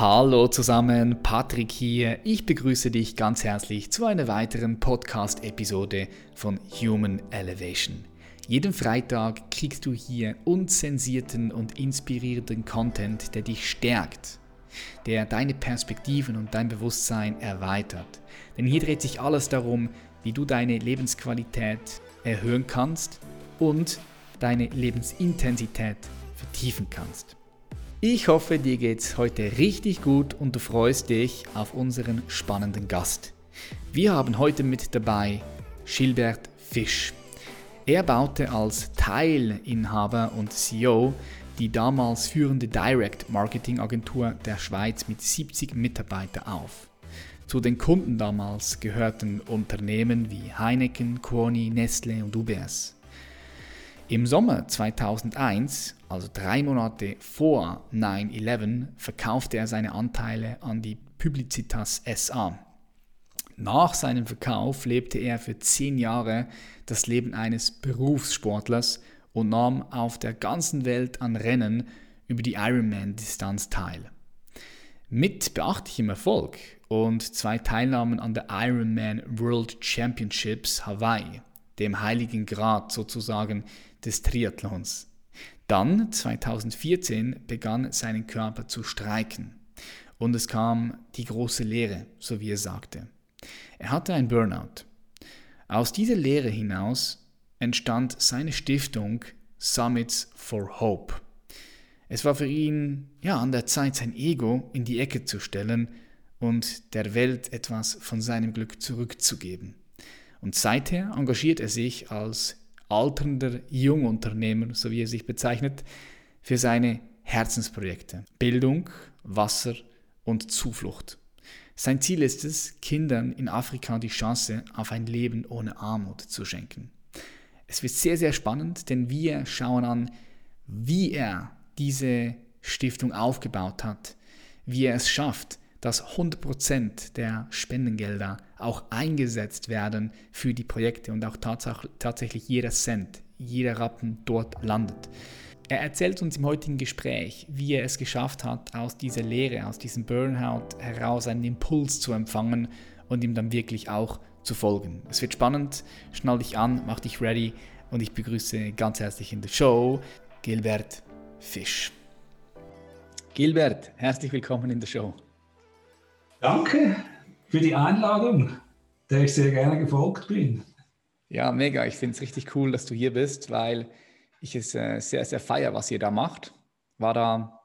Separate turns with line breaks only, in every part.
Hallo zusammen, Patrick hier. Ich begrüße dich ganz herzlich zu einer weiteren Podcast-Episode von Human Elevation. Jeden Freitag kriegst du hier unzensierten und inspirierenden Content, der dich stärkt, der deine Perspektiven und dein Bewusstsein erweitert. Denn hier dreht sich alles darum, wie du deine Lebensqualität erhöhen kannst und deine Lebensintensität vertiefen kannst. Ich hoffe, dir geht's heute richtig gut und du freust dich auf unseren spannenden Gast. Wir haben heute mit dabei Gilbert Fisch. Er baute als Teilinhaber und CEO die damals führende Direct Marketing Agentur der Schweiz mit 70 Mitarbeitern auf. Zu den Kunden damals gehörten Unternehmen wie Heineken, Corny, Nestle und UBS. Im Sommer 2001, also drei Monate vor 9-11, verkaufte er seine Anteile an die Publicitas SA. Nach seinem Verkauf lebte er für zehn Jahre das Leben eines Berufssportlers und nahm auf der ganzen Welt an Rennen über die Ironman-Distanz teil. Mit beachtlichem Erfolg und zwei Teilnahmen an der Ironman World Championships Hawaii, dem heiligen Grad sozusagen des Triathlons. Dann, 2014, begann sein Körper zu streiken und es kam die große Lehre, so wie er sagte. Er hatte ein Burnout. Aus dieser Lehre hinaus entstand seine Stiftung Summits for Hope. Es war für ihn ja an der Zeit, sein Ego in die Ecke zu stellen und der Welt etwas von seinem Glück zurückzugeben. Und seither engagiert er sich als alternder Jungunternehmer, so wie er sich bezeichnet, für seine Herzensprojekte Bildung, Wasser und Zuflucht. Sein Ziel ist es, Kindern in Afrika die Chance auf ein Leben ohne Armut zu schenken. Es wird sehr, sehr spannend, denn wir schauen an, wie er diese Stiftung aufgebaut hat, wie er es schafft, dass 100% der Spendengelder auch eingesetzt werden für die Projekte und auch tatsächlich jeder Cent, jeder Rappen dort landet. Er erzählt uns im heutigen Gespräch, wie er es geschafft hat, aus dieser Lehre, aus diesem Burnout heraus einen Impuls zu empfangen und ihm dann wirklich auch zu folgen. Es wird spannend, schnall dich an, mach dich ready und ich begrüße ganz herzlich in der Show Gilbert Fisch. Gilbert, herzlich willkommen in der Show.
Danke für die Einladung, der ich sehr gerne gefolgt bin.
Ja, mega. Ich finde es richtig cool, dass du hier bist, weil ich es äh, sehr, sehr feiere, was ihr da macht. War da,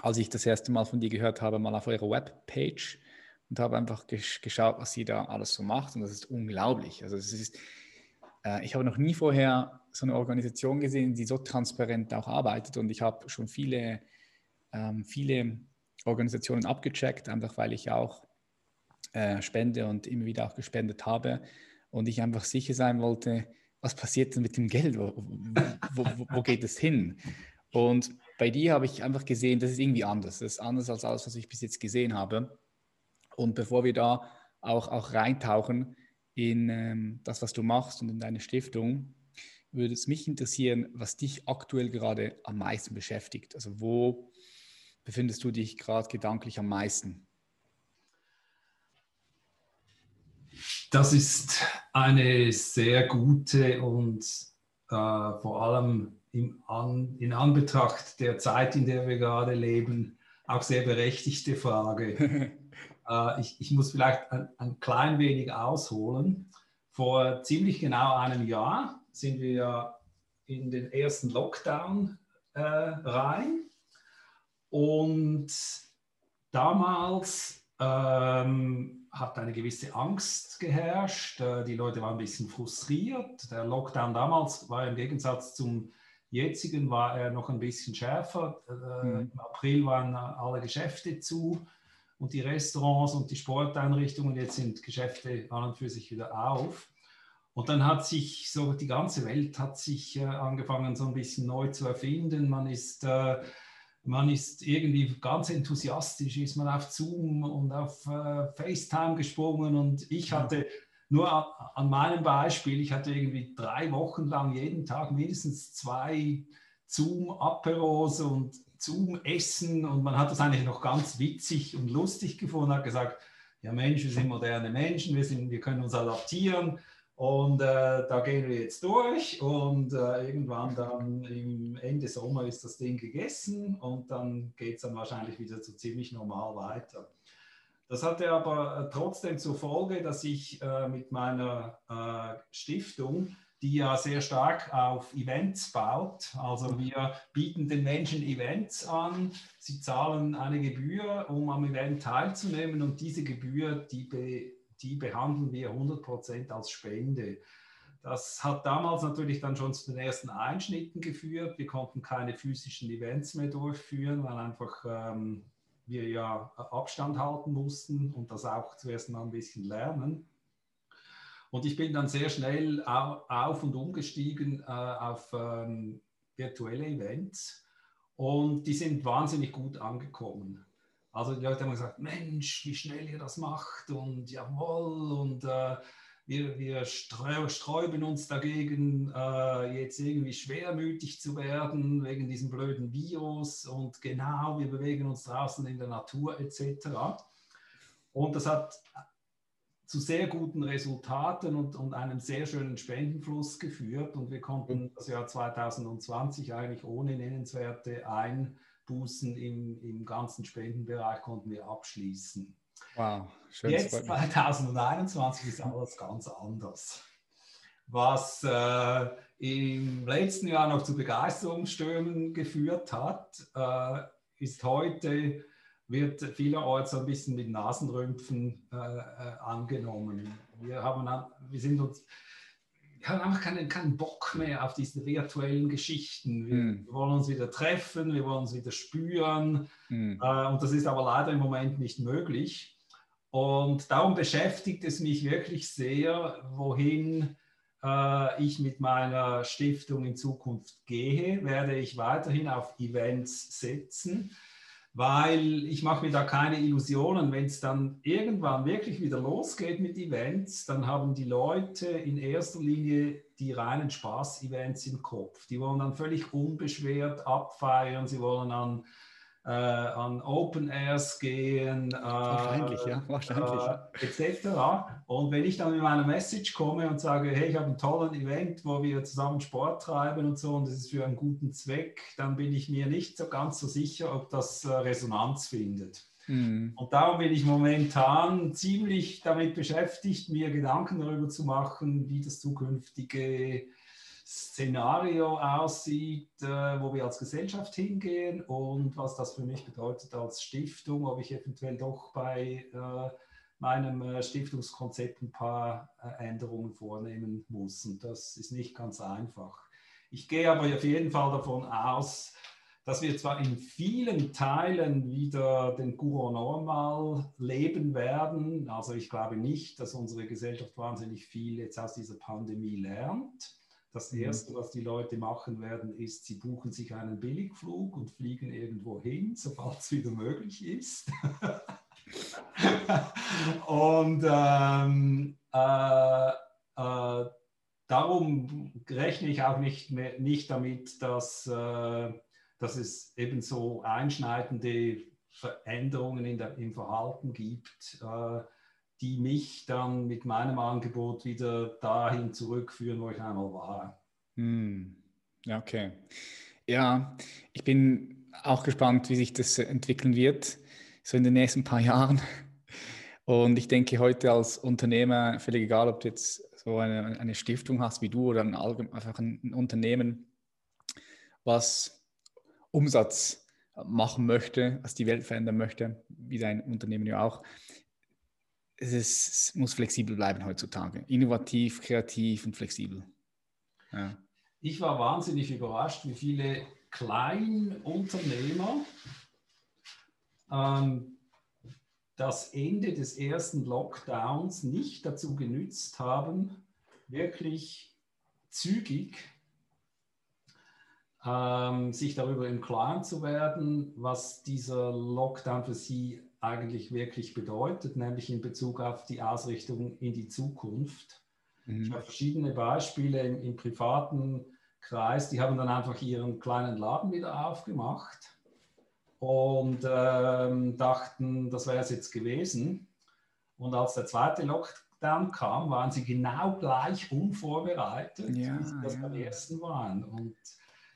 als ich das erste Mal von dir gehört habe, mal auf eurer Webpage und habe einfach gesch geschaut, was ihr da alles so macht. Und das ist unglaublich. Also es ist, äh, ich habe noch nie vorher so eine Organisation gesehen, die so transparent auch arbeitet. Und ich habe schon viele, ähm, viele Organisationen abgecheckt, einfach weil ich auch äh, spende und immer wieder auch gespendet habe und ich einfach sicher sein wollte, was passiert denn mit dem Geld? Wo, wo, wo, wo geht es hin? Und bei dir habe ich einfach gesehen, das ist irgendwie anders. Das ist anders als alles, was ich bis jetzt gesehen habe. Und bevor wir da auch, auch reintauchen in ähm, das, was du machst und in deine Stiftung, würde es mich interessieren, was dich aktuell gerade am meisten beschäftigt. Also wo befindest du dich gerade gedanklich am meisten?
Das ist eine sehr gute und äh, vor allem An, in Anbetracht der Zeit, in der wir gerade leben, auch sehr berechtigte Frage. äh, ich, ich, muss vielleicht ein, ein, klein wenig ausholen. Vor ziemlich genau einem Jahr sind wir in den ersten Lockdown äh, rein und damals ähm, hat eine gewisse Angst geherrscht. Äh, die Leute waren ein bisschen frustriert. Der Lockdown damals war im Gegensatz zum jetzigen war er noch ein bisschen schärfer. Äh, mhm. Im April waren alle Geschäfte zu und die Restaurants und die Sporteinrichtungen. Jetzt sind Geschäfte an und für sich wieder auf. Und dann hat sich so die ganze Welt hat sich äh, angefangen so ein bisschen neu zu erfinden. Man ist man ist irgendwie ganz enthusiastisch, ist man auf Zoom und auf äh, FaceTime gesprungen und ich hatte nur an, an, meinem Beispiel, ich hatte irgendwie drei Wochen lang jeden Tag mindestens zwei Zoom-Aperos und Zoom-Essen und man hat das eigentlich noch ganz witzig und lustig gefunden, hat gesagt, ja Mensch, wir sind moderne Menschen, wir, sind, wir können uns adaptieren und äh, da gehen wir jetzt durch und äh, irgendwann dann im Ende Sommer ist das Ding gegessen und dann geht es dann wahrscheinlich wieder so ziemlich normal weiter. Das hatte aber äh, trotzdem zur Folge, dass ich äh, mit meiner äh, Stiftung die ja sehr stark auf Events baut. Also wir bieten den Menschen Events an, sie zahlen eine Gebühr, um am Event teilzunehmen und diese Gebühr, die, be, die behandeln wir 100% als Spende. Das hat damals natürlich dann schon zu den ersten Einschnitten geführt. Wir konnten keine physischen Events mehr durchführen, weil einfach ähm, wir ja Abstand halten mussten und das auch zuerst mal ein bisschen lernen. Und ich bin dann sehr schnell auf und umgestiegen äh, auf ähm, virtuelle Events und die sind wahnsinnig gut angekommen. Also die Leute haben gesagt, Mensch, wie schnell ihr das macht und jawohl und äh, wir, wir sträuben uns dagegen, äh, jetzt irgendwie schwermütig zu werden wegen diesem blöden Virus und genau, wir bewegen uns draußen in der Natur etc. Und das hat zu sehr guten Resultaten und, und einem sehr schönen Spendenfluss geführt. Und wir konnten das Jahr 2020 eigentlich ohne nennenswerte Einbußen im, im ganzen Spendenbereich konnten wir abschließen. Wow, schön. Jetzt 2021 ist alles ganz anders. Was äh, im letzten Jahr noch zu Begeisterungsstürmen geführt hat, äh, ist heute wird vielerorts ein bisschen mit Nasenrümpfen äh, äh, angenommen. Wir, haben, wir sind uns wir haben einfach keinen, keinen Bock mehr auf diese virtuellen Geschichten. Wir, mm. wir, wollen uns wieder treffen, wir wollen uns wieder spüren. Mm. Äh, und das ist aber leider im Moment nicht möglich. Und darum beschäftigt es mich wirklich sehr, wohin äh, ich mit meiner Stiftung in Zukunft gehe. Werde ich weiterhin auf Events setzen weil ich mache mir da keine Illusionen. Wenn es dann irgendwann wirklich wieder losgeht mit Events, dann haben die Leute in erster Linie die reinen Spaß-Events im Kopf. Die wollen dann völlig unbeschwert abfeiern, sie wollen an äh, an Open Airs gehen, äh, wahrscheinlich, ja, wahrscheinlich. Äh, etc. Und wenn ich dann mit meiner Message komme und sage, hey, ich habe einen tollen Event, wo wir zusammen Sport treiben und so, und das ist für einen guten Zweck, dann bin ich mir nicht so ganz so sicher, ob das äh, Resonanz findet. Mhm. Und darum bin ich momentan ziemlich damit beschäftigt, mir Gedanken darüber zu machen, wie das zukünftige Szenario aussieht, äh, wo wir als Gesellschaft hingehen und was das für mich bedeutet als Stiftung, ob ich eventuell doch bei äh, meinem äh, Stiftungskonzept ein paar Änderungen vornehmen muss. Und das ist nicht ganz einfach. Ich gehe aber auf jeden Fall davon aus, dass wir zwar in vielen Teilen wieder den Guru Normal leben werden. Also ich glaube nicht, dass unsere Gesellschaft wahnsinnig viel jetzt aus dieser Pandemie lernt. Das mhm. Erste, was die Leute machen werden, ist, sie buchen sich einen Billigflug und fliegen irgendwo hin, sobald es wieder möglich ist. und ähm, äh, äh, darum rechne ich auch nicht, mehr, nicht damit, dass, äh, dass es eben so einschneidende Veränderungen in der, im Verhalten gibt äh, die mich dann mit meinem Angebot wieder dahin zurückführen, wo ich einmal war.
Hm. Ja, okay. Ja, ich bin auch gespannt, wie sich das entwickeln wird, so in den nächsten paar Jahren. Und ich denke heute als Unternehmer, völlig egal, ob du jetzt so eine, eine Stiftung hast wie du oder ein, einfach ein Unternehmen, was Umsatz machen möchte, was die Welt verändern möchte, wie dein Unternehmen ja auch, es, ist, es muss flexibel bleiben heutzutage. Innovativ, kreativ und flexibel.
Ja. Ich war wahnsinnig überrascht, wie viele Kleinunternehmer ähm, das Ende des ersten Lockdowns nicht dazu genützt haben, wirklich zügig ähm, sich darüber im Klaren zu werden, was dieser Lockdown für sie eigentlich wirklich bedeutet, nämlich in Bezug auf die Ausrichtung in die Zukunft. Mhm. Ich habe verschiedene Beispiele im, im, privaten Kreis, die haben dann einfach ihren kleinen Laden wieder aufgemacht und ähm, dachten, das wäre es jetzt gewesen. Und als der zweite Lockdown kam, waren sie genau gleich unvorbereitet, ja, wie sie das ja. beim ersten waren. Und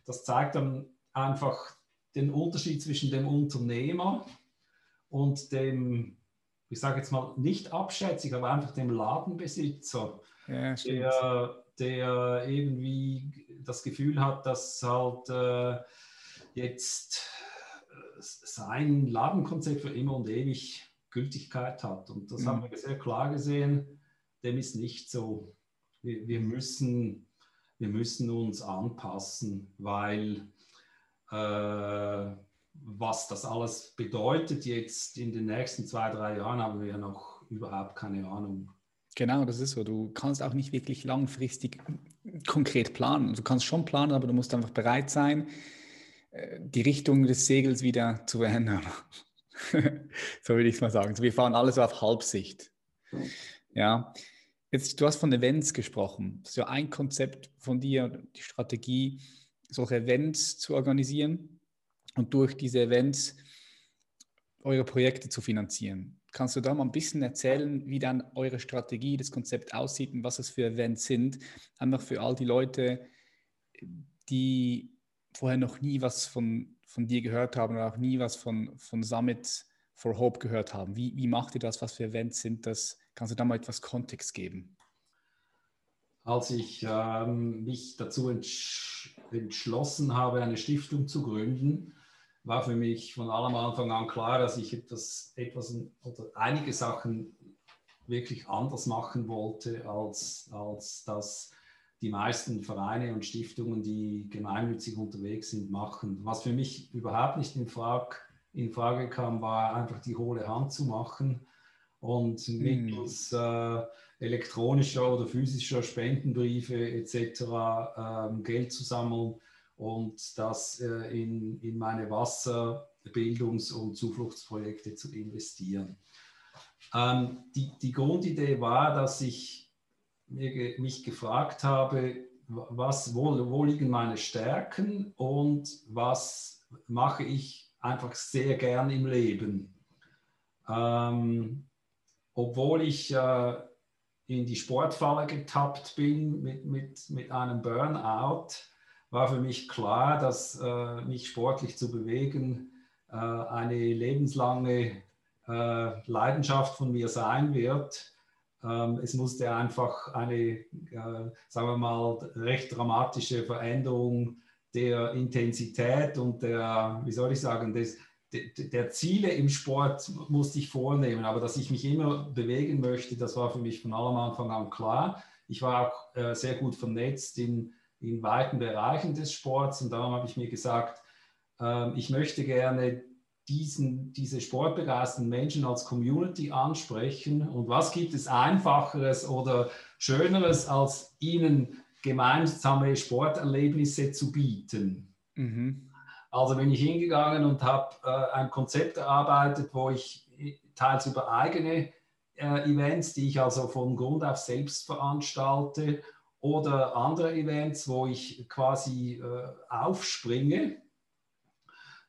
das zeigt dann einfach den Unterschied zwischen dem Unternehmer und dem, ich sage jetzt mal nicht abschätzig, aber einfach dem Ladenbesitzer, ja, der, der irgendwie das Gefühl hat, dass halt äh, jetzt sein Ladenkonzept für immer und ewig Gültigkeit hat. Und das mhm. haben wir sehr klar gesehen, dem ist nicht so. Wir, wir müssen, wir müssen uns anpassen, weil äh, was das alles bedeutet jetzt in den nächsten zwei, drei Jahren, haben wir ja noch überhaupt keine Ahnung.
Genau, das ist so. Du kannst auch nicht wirklich langfristig konkret planen. Du kannst schon planen, aber du musst einfach bereit sein, äh, die Richtung des Segels wieder zu verändern. so würde ich es mal sagen. wir fahren alles auf Halbsicht. Ja. Jetzt, du hast von Events gesprochen. Das ist ja ein Konzept von dir, die Strategie, solche Events zu organisieren und durch diese Events eure Projekte zu finanzieren. Kannst du da mal ein bisschen erzählen, wie dann eure Strategie, das Konzept aussieht und was es für Events sind? Einfach für all die Leute, die vorher noch nie was von, von dir gehört haben oder auch nie was von, von Summit for Hope gehört haben. Wie, wie macht ihr das? Was für Events sind das? Kannst du da mal etwas Kontext geben?
Als ich ähm, mich dazu entsch entschlossen habe, eine Stiftung zu gründen, war für mich von allem Anfang an klar, dass ich etwas, etwas oder einige Sachen wirklich anders machen wollte, als, als das die meisten Vereine und Stiftungen, die gemeinnützig unterwegs sind, machen. Was für mich überhaupt nicht in Frage, in Frage kam, war einfach die hohle Hand zu machen und hm. mittels äh, elektronischer oder physischer Spendenbriefe etc. Ähm, Geld zu sammeln und das äh, in, in meine Wasser-, Bildungs- und Zufluchtsprojekte zu investieren. Ähm, die, die Grundidee war, dass ich mich gefragt habe, was, wo, wo liegen meine Stärken und was mache ich einfach sehr gern im Leben. Ähm, obwohl ich äh, in die Sportfalle getappt bin mit, mit, mit einem Burnout, war für mich klar, dass äh, mich sportlich zu bewegen äh, eine lebenslange äh, Leidenschaft von mir sein wird. Ähm, es musste einfach eine, äh, sagen wir mal, recht dramatische Veränderung der Intensität und der, wie soll ich sagen, des, der Ziele im Sport musste ich vornehmen, aber dass ich mich immer bewegen möchte, das war für mich von allem Anfang an klar. Ich war auch äh, sehr gut vernetzt in in weiten Bereichen des Sports. Und darum habe ich mir gesagt, äh, ich möchte gerne diesen, diese sportbegeisterten Menschen als Community ansprechen. Und was gibt es Einfacheres oder Schöneres, als ihnen gemeinsame Sporterlebnisse zu bieten? Mhm. Also bin ich hingegangen und habe äh, ein Konzept erarbeitet, wo ich teils über eigene äh, Events, die ich also von Grund auf selbst veranstalte, oder andere Events, wo ich quasi äh, aufspringe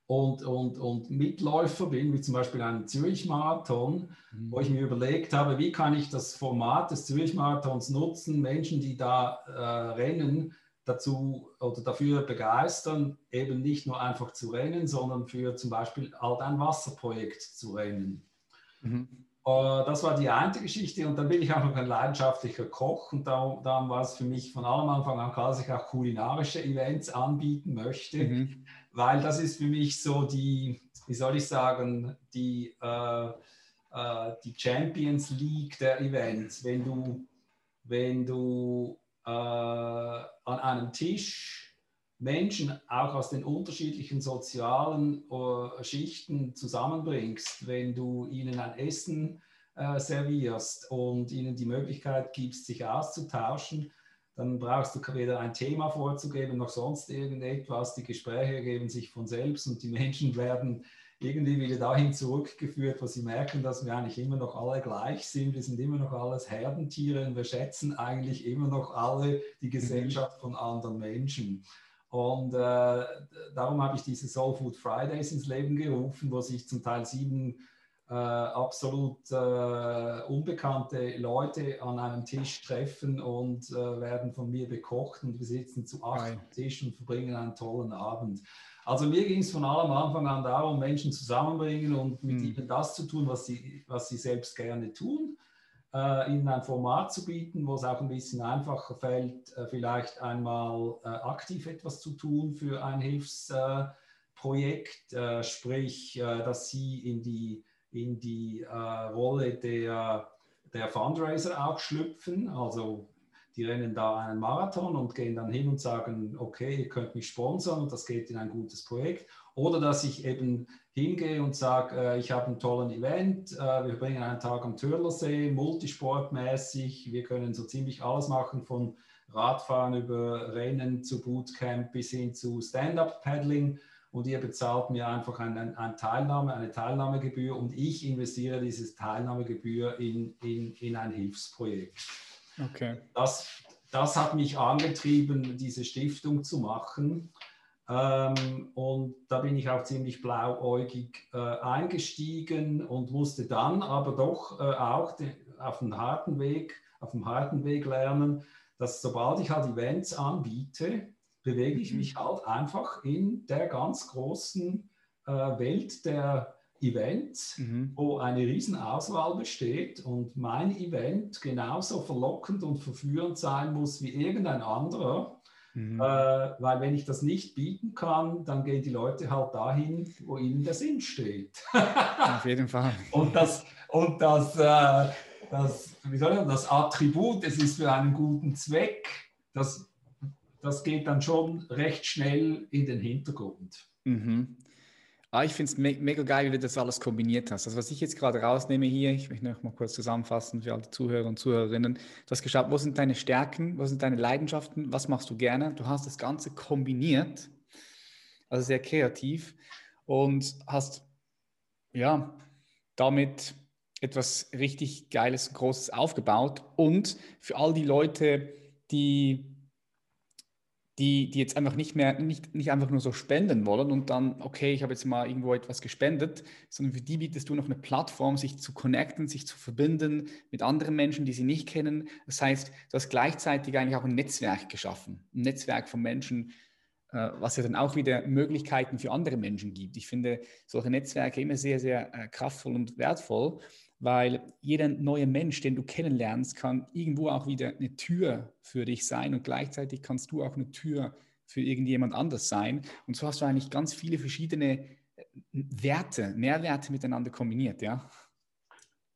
und, und, und Mitläufer bin, wie zum Beispiel einen Zürich-Marathon, mhm. wo ich mir überlegt habe, wie kann ich das Format des Zürich-Marathons nutzen, Menschen, die da äh, rennen, dazu oder dafür begeistern, eben nicht nur einfach zu rennen, sondern für zum Beispiel halt ein Wasserprojekt zu rennen. Mhm. Äh, das war die eine Geschichte und dann bin ich einfach ein leidenschaftlicher Koch und darum, darum war es für mich von allem Anfang an klar, dass ich auch kulinarische Events anbieten möchte, mhm. weil das ist für mich so die, wie soll ich sagen, die, äh, äh, die Champions League der Events. Wenn du, wenn du äh, an einem Tisch Menschen auch aus den unterschiedlichen sozialen äh, Schichten zusammenbringst, wenn du ihnen ein Essen äh, servierst und ihnen die Möglichkeit gibst, sich auszutauschen, dann brauchst du weder ein Thema vorzugeben noch sonst irgendetwas. Die Gespräche ergeben sich von selbst und die Menschen werden irgendwie wieder dahin zurückgeführt, wo sie merken, dass wir eigentlich immer noch alle gleich sind. Wir sind immer noch alles Herdentiere und wir schätzen eigentlich immer noch alle die mhm. Gesellschaft von anderen Menschen. Und äh, darum habe ich diese Soul Food Fridays ins Leben gerufen, wo sich zum Teil sieben äh, absolut äh, unbekannte Leute an einem Tisch treffen und äh, werden von mir bekocht und wir sitzen zu acht am Tisch und verbringen einen tollen Abend. Also mir ging es von allem Anfang an darum, Menschen zusammenbringen und mit mhm. ihnen das zu tun, was sie, was sie selbst gerne tun, äh, ihnen ein Format zu bieten, wo es auch ein bisschen einfacher fällt, äh, vielleicht einmal äh, aktiv etwas zu tun für ein Hilfsprojekt, äh, sprich, äh, dass sie in die, in die äh, Rolle der, der Fundraiser auch schlüpfen, also die rennen da einen Marathon und gehen dann hin und sagen, okay, ihr könnt mich sponsern und das geht in ein gutes Projekt. Oder dass ich eben hingehe und sage, äh, ich habe einen tollen Event, äh, wir bringen einen Tag am Törlersee, multisportmäßig, wir können so ziemlich alles machen von Radfahren über Rennen zu Bootcamp bis hin zu Stand-up-Paddling und ihr bezahlt mir einfach eine, eine, Teilnahme, eine Teilnahmegebühr und ich investiere diese Teilnahmegebühr in, in, in ein Hilfsprojekt. Okay. Das, das hat mich angetrieben, diese Stiftung zu machen. Ähm, und da bin ich auch ziemlich blauäugig äh, eingestiegen und musste dann aber doch äh, auch de, auf dem harten Weg, auf dem harten Weg lernen, dass sobald ich halt Events anbiete, bewege ich mhm. mich halt einfach in der ganz großen äh, Welt der Event, mhm. wo eine Riesenauswahl besteht und mein Event genauso verlockend und verführend sein muss wie irgendein anderer. Mhm. Äh, weil wenn ich das nicht bieten kann, dann gehen die Leute halt dahin, wo ihnen der Sinn steht.
Auf jeden Fall.
und das, und das, äh, das, wie soll ich, das Attribut, es ist für einen guten Zweck, das, das geht dann schon recht schnell in den Hintergrund.
Mhm. Ah, ich finde es me mega geil, wie du das alles kombiniert hast. Also was ich jetzt gerade rausnehme hier, ich möchte noch mal kurz zusammenfassen für alle Zuhörer und Zuhörerinnen. Du hast geschaut, wo sind deine Stärken, wo sind deine Leidenschaften, was machst du gerne? Du hast das Ganze kombiniert, also sehr kreativ und hast ja damit etwas richtig Geiles, Großes aufgebaut. Und für all die Leute, die die, die jetzt einfach nicht mehr, nicht, nicht einfach nur so spenden wollen und dann, okay, ich habe jetzt mal irgendwo etwas gespendet, sondern für die bietest du noch eine Plattform, sich zu connecten, sich zu verbinden mit anderen Menschen, die sie nicht kennen. Das heißt, du hast gleichzeitig eigentlich auch ein Netzwerk geschaffen, ein Netzwerk von Menschen, äh, was ja dann auch wieder Möglichkeiten für andere Menschen gibt. Ich finde solche Netzwerke immer sehr, sehr äh, kraftvoll und wertvoll weil jeder neue Mensch, den du kennenlernst, kann irgendwo auch wieder eine Tür für dich sein und gleichzeitig kannst du auch eine Tür für irgendjemand anders sein. Und so hast du eigentlich ganz viele verschiedene äh, Werte, Mehrwerte miteinander kombiniert, ja?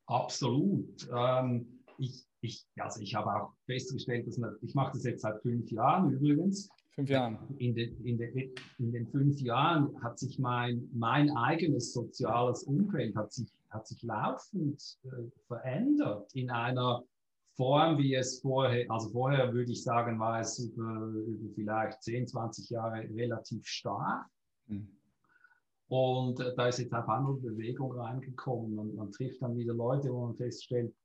Absolut. Ähm, ich, ich, also ich habe auch festgestellt, dass man, ich mache das jetzt seit fünf Jahren übrigens.
Fünf Jahren.
In den, in, den, in den fünf Jahren hat sich mein, mein eigenes soziales Umfeld hat sich hat sich laufend äh, verändert in einer Form, wie es vorher, also vorher würde ich sagen, war es über, über vielleicht 10, 20 Jahre relativ stark. Mhm. Und äh, da ist jetzt auch andere Bewegung reingekommen und man trifft dann wieder Leute, wo man feststellt,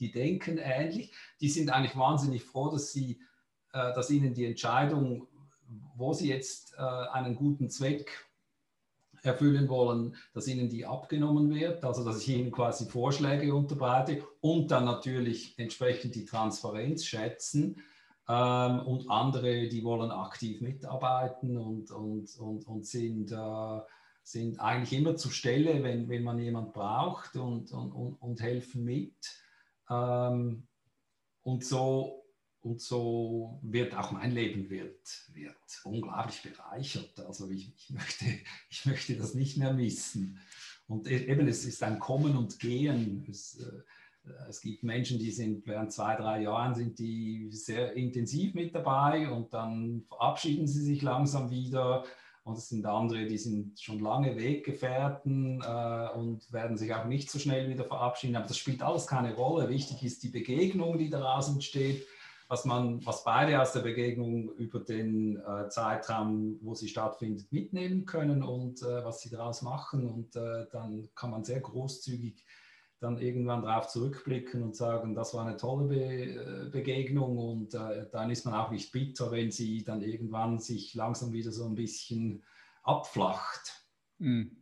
die denken ähnlich, die sind eigentlich wahnsinnig froh, dass sie, äh, dass ihnen die Entscheidung, wo sie jetzt äh, einen guten Zweck erfüllen wollen, dass ihnen die abgenommen wird, also dass ich ihnen quasi Vorschläge unterbreite und dann natürlich entsprechend die Transparenz schätzen. Ähm, und andere, die wollen aktiv mitarbeiten und, und, und, und sind, äh, sind eigentlich immer zur Stelle, wenn, wenn man jemand braucht und, und, und, helfen mit. Ähm, und so und so wird auch mein Leben wird, wird unglaublich bereichert. Also ich, ich, möchte, ich möchte das nicht mehr missen. Und e, eben, es ist ein Kommen und Gehen. Es, äh, es gibt Menschen, die sind während zwei, drei Jahren sind die sehr intensiv mit dabei und dann verabschieden sie sich langsam wieder. Und es sind andere, die sind schon lange Weggefährten äh, und werden sich auch nicht so schnell wieder verabschieden. Aber das spielt alles keine Rolle. Wichtig ist die Begegnung, die daraus entsteht was man, was beide aus der Begegnung über den äh, Zeitraum, wo sie stattfindet, mitnehmen können und äh, was sie daraus machen. Und äh, dann kann man sehr großzügig dann irgendwann darauf zurückblicken und sagen, das war eine tolle Be äh, Begegnung und äh, dann ist man auch nicht bitter, wenn sie dann irgendwann sich langsam wieder so ein bisschen abflacht. Mhm.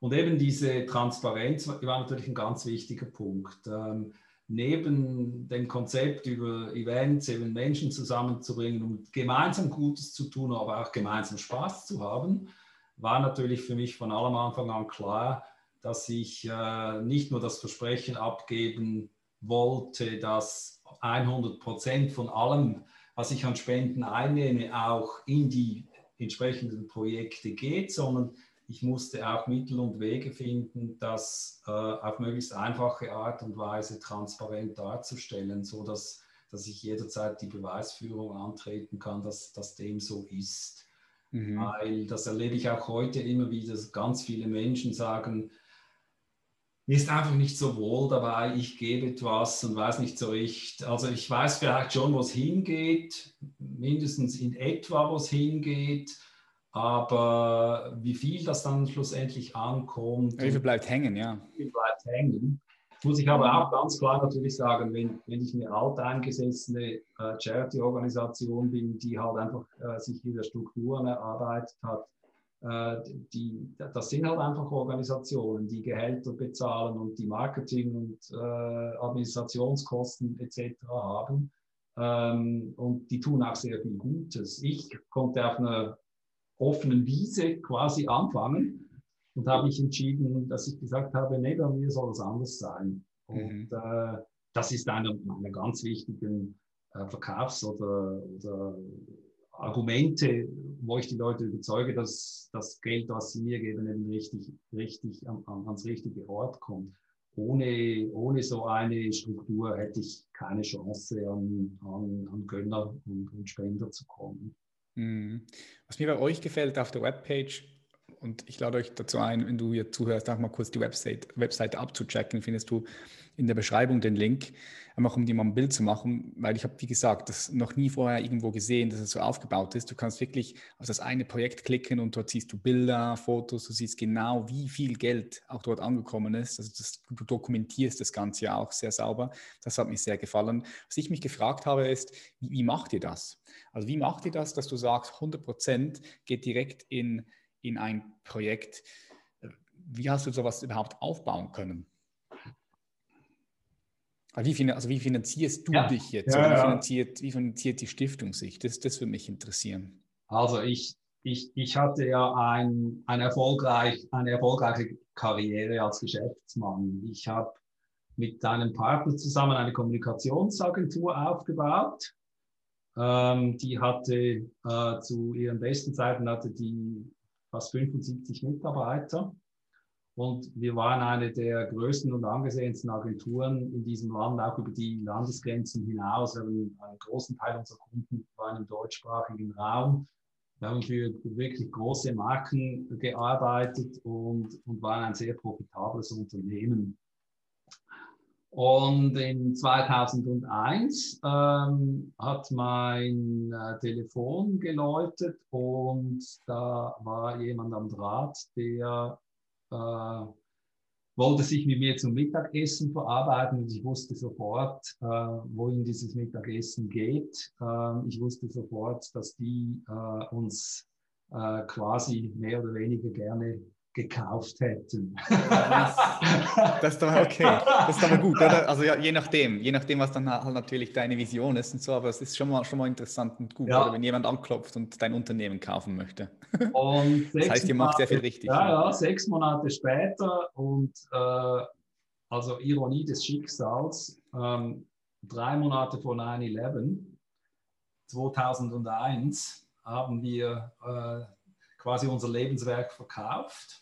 Und eben diese Transparenz war natürlich ein ganz wichtiger Punkt. Ähm, neben dem Konzept über Events, eben Menschen zusammenzubringen, um gemeinsam Gutes zu tun, aber auch gemeinsam Spaß zu haben, war natürlich für mich von allem Anfang an klar, dass ich äh, nicht nur das Versprechen abgeben wollte, dass 100 Prozent von allem, was ich an Spenden einnehme, auch in die entsprechenden Projekte geht, sondern ich musste auch Mittel und Wege finden, das äh, auf möglichst einfache Art und Weise transparent darzustellen, sodass dass ich jederzeit die Beweisführung antreten kann, dass das dem so ist. Mhm. Weil das erlebe ich auch heute immer wieder, dass ganz viele Menschen sagen, mir ist einfach nicht so wohl dabei, ich gebe etwas und weiß nicht so recht. Also ich weiß vielleicht schon, wo es hingeht, mindestens in etwa, wo es hingeht, aber wie viel das dann schlussendlich ankommt.
Wie viel bleibt hängen, ja.
Wie viel bleibt hängen. Muss ich aber auch ganz klar natürlich sagen, wenn, wenn ich eine alteingesessene äh, Charity-Organisation bin, die halt einfach äh, sich wieder Strukturen erarbeitet hat, äh, die, das sind halt einfach Organisationen, die Gehälter bezahlen und die Marketing- und äh, Administrationskosten etc. haben. Ähm, und die tun auch sehr viel Gutes. Ich konnte auf einer offenen Wiese quasi anfangen und habe mich entschieden, dass ich gesagt habe, nee, bei mir soll es anders sein. Und mhm. äh, das ist einer meiner ganz wichtigen äh, Verkaufs- oder, oder Argumente, wo ich die Leute überzeuge, dass das Geld, was sie mir geben, eben richtig, richtig an, an, ans richtige Ort kommt. Ohne, ohne so eine Struktur hätte ich keine Chance, an, an, an Gönner und, und Spender zu kommen.
Mhm. Was mir bei euch gefällt auf der Webpage, und ich lade euch dazu ein, wenn du hier zuhörst, auch mal kurz die Website, Webseite abzuchecken, findest du in der Beschreibung den Link, einfach um dir mal ein Bild zu machen, weil ich habe, wie gesagt, das noch nie vorher irgendwo gesehen, dass es so aufgebaut ist. Du kannst wirklich auf das eine Projekt klicken und dort siehst du Bilder, Fotos, du siehst genau, wie viel Geld auch dort angekommen ist. Also das, du dokumentierst das Ganze ja auch sehr sauber. Das hat mir sehr gefallen. Was ich mich gefragt habe, ist, wie, wie macht ihr das? Also wie macht ihr das, dass du sagst, 100 Prozent geht direkt in, in ein Projekt? Wie hast du sowas überhaupt aufbauen können? Wie, also wie finanzierst du ja. dich jetzt? Ja, wie, finanziert, wie finanziert die Stiftung sich? Das, das würde mich interessieren.
Also ich, ich, ich hatte ja ein, ein erfolgreich, eine erfolgreiche Karriere als Geschäftsmann. Ich habe mit einem Partner zusammen eine Kommunikationsagentur aufgebaut. Ähm, die hatte äh, zu ihren besten Zeiten hatte die fast 75 Mitarbeiter. Und wir waren eine der größten und angesehensten Agenturen in diesem Land, auch über die Landesgrenzen hinaus. Wir haben einen großen Teil unserer Kunden waren im deutschsprachigen Raum. Wir haben für wirklich große Marken gearbeitet und, und waren ein sehr profitables Unternehmen. Und in 2001 ähm, hat mein äh, Telefon geläutet und da war jemand am Draht, der äh, wollte sich mit mir zum Mittagessen verarbeiten und ich wusste sofort, äh, wohin dieses Mittagessen geht. Äh, ich wusste sofort, dass die äh, uns äh, quasi mehr oder weniger gerne gekauft hätten.
Das, ist doch okay. Das ist aber gut, oder? Also ja, je nachdem, je nachdem, was dann halt natürlich deine Vision ist und so, aber es ist schon mal, schon mal interessant und gut, ja. wenn jemand anklopft und dein Unternehmen kaufen möchte. Und das heißt, ihr macht sehr viel richtig.
Ja, ja, sechs Monate später und äh, also Ironie des Schicksals, ähm, drei Monate vor 9-11, 2001, haben wir äh, quasi unser Lebenswerk verkauft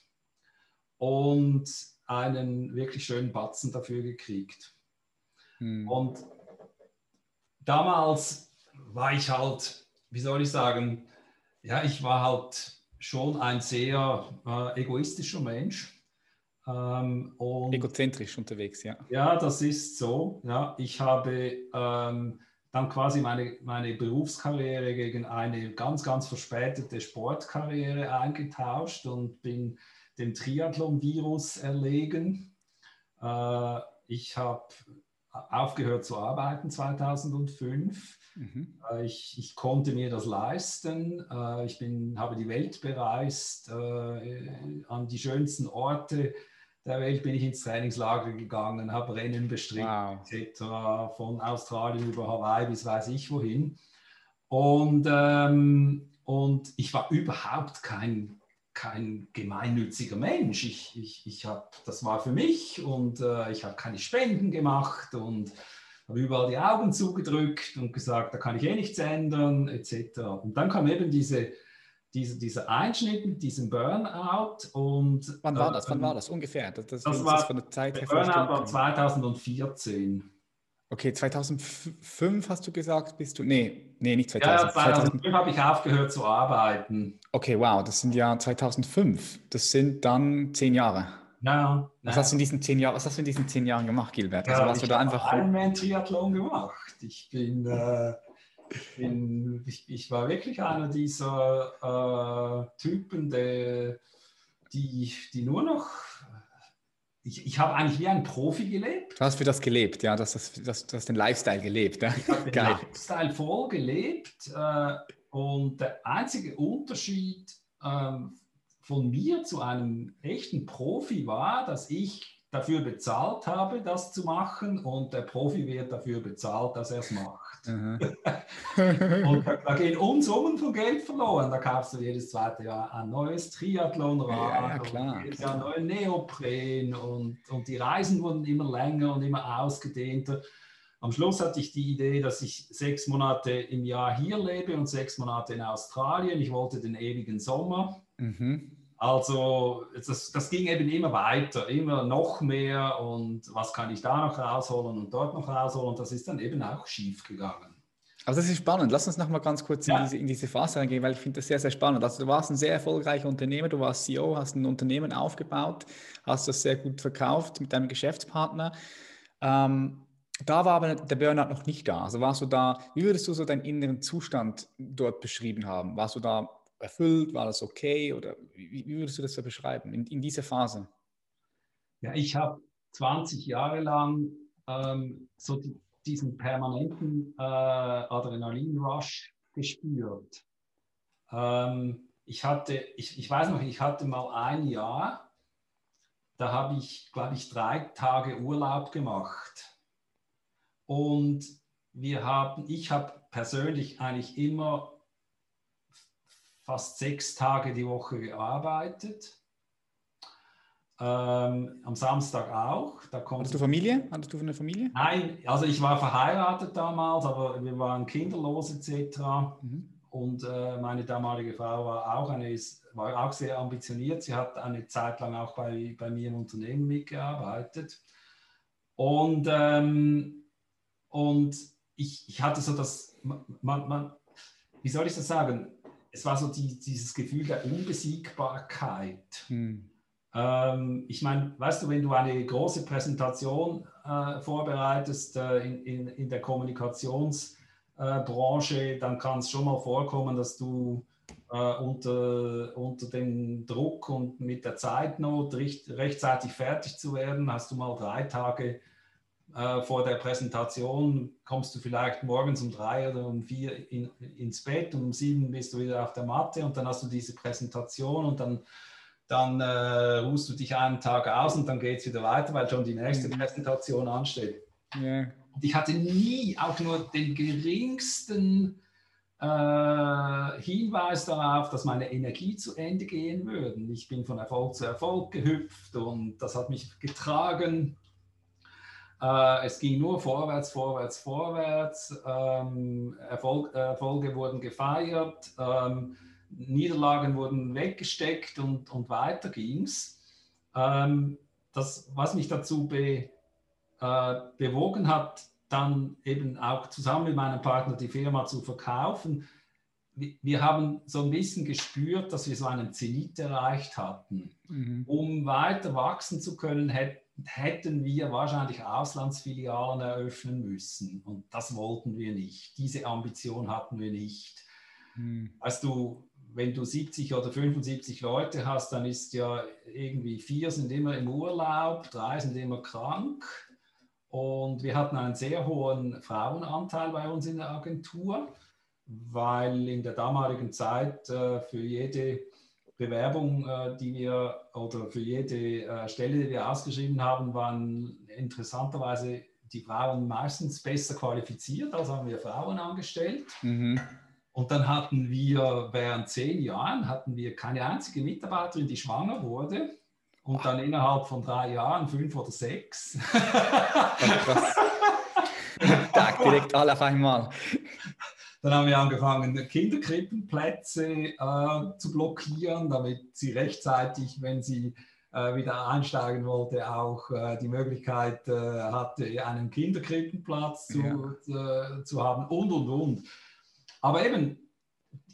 und einen wirklich schönen Batzen dafür gekriegt. Hm. Und damals war ich halt, wie soll ich sagen, ja, ich war halt schon ein sehr äh, egoistischer Mensch.
Ähm, Egozentrisch unterwegs, ja.
Ja, das ist so. Ja, ich habe ähm, dann quasi meine, meine Berufskarriere gegen eine ganz, ganz verspätete Sportkarriere eingetauscht und bin dem Triathlon-Virus erlegen. Äh, ich habe aufgehört zu arbeiten 2005. Mhm. Äh, ich, ich, konnte mir das leisten. Äh, ich bin, habe die Welt bereist, äh, an die schönsten Orte der Welt bin ich ins Trainingslager gegangen, habe Rennen bestritten, wow. etc. Von Australien über Hawaii bis weiß ich wohin. Und, ähm, und ich war überhaupt kein, kein gemeinnütziger Mensch. Ich, ich, ich hab, das war für mich und äh, ich habe keine Spenden gemacht und habe überall die Augen zugedrückt und gesagt, da kann ich eh nichts ändern, etc. Und dann kam eben diese diese, dieser Einschnitt mit diesem Burnout und.
Wann war das? Wann war das ungefähr?
Das, das, das war das von der Zeit her. Burnout war 2014.
Okay, 2005 hast du gesagt, bist du. Nee, nee, nicht 2000.
Ja, 2005 2000... habe ich aufgehört zu arbeiten.
Okay, wow, das sind ja 2005. Das sind dann zehn Jahre.
Ja,
was, hast du in diesen zehn Jahren, was hast du in diesen zehn Jahren gemacht, Gilbert?
Also ja, warst ich du da einfach. Ironman Triathlon gemacht. Ich bin. Äh, bin, ich, ich, war wirklich einer dieser äh, Typen, der, die, die nur noch. Ich, ich habe eigentlich wie ein Profi gelebt.
Du hast für das gelebt, ja, das, das, das, du hast den Lifestyle gelebt. Ja?
Ich habe den. Lifestyle voll gelebt äh, und der einzige Unterschied ähm, von mir zu einem echten Profi war, dass ich dafür bezahlt habe, das zu machen und der Profi wird dafür bezahlt, dass er es macht. und da, da, gehen Unsummen von Geld verloren. Da kaufst du jedes zweite Jahr ein neues Triathlonrad,
ja, ja, klar,
jedes Jahr Neopren und, und die Reisen wurden immer länger und immer ausgedehnter. Am Schluss hatte ich die Idee, dass ich sechs Monate im Jahr hier lebe und sechs Monate in Australien. Ich wollte den ewigen Sommer. Mhm. Also das, das, ging eben immer weiter, immer noch mehr und was kann ich da noch rausholen und dort noch rausholen und das ist dann eben auch schief gegangen.
Also das ist spannend. Lass uns noch mal ganz kurz in, diese, in diese Phase reingehen, weil ich finde das sehr, sehr spannend. Also du warst ein sehr erfolgreicher Unternehmer, du warst CEO, hast ein Unternehmen aufgebaut, hast das sehr gut verkauft mit deinem Geschäftspartner. Ähm, da war aber der Burnout noch nicht da. Also warst du da, wie würdest du so deinen inneren Zustand dort beschrieben haben? Warst du da erfüllt? War das okay? Oder wie, wie würdest du das so beschreiben in, in dieser Phase?
Ja, ich habe 20 Jahre lang ähm, so die, diesen permanenten äh, Adrenalin-Rush gespürt. Ähm, ich hatte, ich, ich weiß noch, ich hatte mal ein Jahr, da habe ich, glaube ich, drei Tage Urlaub gemacht. Und wir haben, ich habe persönlich eigentlich immer fast sechs Tage die Woche gearbeitet. Ähm, am Samstag auch.
Da Hattest du Familie? Hattest du eine Familie?
Nein, also ich war verheiratet damals, aber wir waren kinderlos etc. Mhm. Und äh, meine damalige Frau war auch, eine, war auch sehr ambitioniert. Sie hat eine Zeit lang auch bei, bei mir im Unternehmen mitgearbeitet. Und, ähm, und ich, ich hatte so das, man, man, wie soll ich das sagen? Es war so die, dieses Gefühl der Unbesiegbarkeit. Hm. Ähm, ich meine, weißt du, wenn du eine große Präsentation äh, vorbereitest äh, in, in, in, der Kommunikationsbranche, äh, dann kann es schon mal vorkommen, dass du äh, unter, unter dem Druck und mit der Zeitnot recht, rechtzeitig fertig zu werden, hast du mal drei Tage äh, vor der Präsentation kommst du vielleicht morgens um drei oder um vier in, ins Bett und um sieben bist du wieder auf der Matte und dann hast du diese Präsentation und dann, dann äh, ruhst du dich einen Tag aus und dann geht es wieder weiter, weil schon die nächste mhm. Präsentation ansteht. Und ich hatte nie auch nur den geringsten äh, Hinweis darauf, dass meine Energie zu Ende gehen würde. Ich bin von Erfolg zu Erfolg gehüpft und das hat mich getragen äh, es ging nur vorwärts, vorwärts, vorwärts. Ähm, Erfolg, Erfolge wurden gefeiert, ähm, Niederlagen wurden weggesteckt und, und weiter ging es. Ähm, das, was mich dazu be, äh, bewogen hat, dann eben auch zusammen mit meinem Partner die Firma zu verkaufen, wir haben so ein bisschen gespürt, dass wir so einen Zenit erreicht hatten. Mhm. Um weiter wachsen zu können, hätte hätten wir wahrscheinlich Auslandsfilialen eröffnen müssen. Und das wollten wir nicht. Diese Ambition hatten wir nicht. Hm. Weißt du, wenn du 70 oder 75 Leute hast, dann ist ja irgendwie vier sind immer im Urlaub, drei sind immer krank. Und wir hatten einen sehr hohen Frauenanteil bei uns in der Agentur, weil in der damaligen Zeit äh, für jede Bewerbung, äh, die wir oder für jede äh, Stelle, die wir ausgeschrieben haben, waren interessanterweise die Frauen meistens besser qualifiziert, als haben wir Frauen angestellt. Mhm. Und dann hatten wir während zehn Jahren hatten wir keine einzige Mitarbeiterin, die schwanger wurde. Und dann innerhalb von drei Jahren fünf oder sechs.
Tag direkt alle auf einmal.
Dann haben wir angefangen, Kinderkrippenplätze äh, zu blockieren, damit sie rechtzeitig, wenn sie äh, wieder einsteigen wollte, auch äh, die Möglichkeit äh, hatte, einen Kinderkrippenplatz zu, ja. Äh, zu haben und, und, und. Aber eben,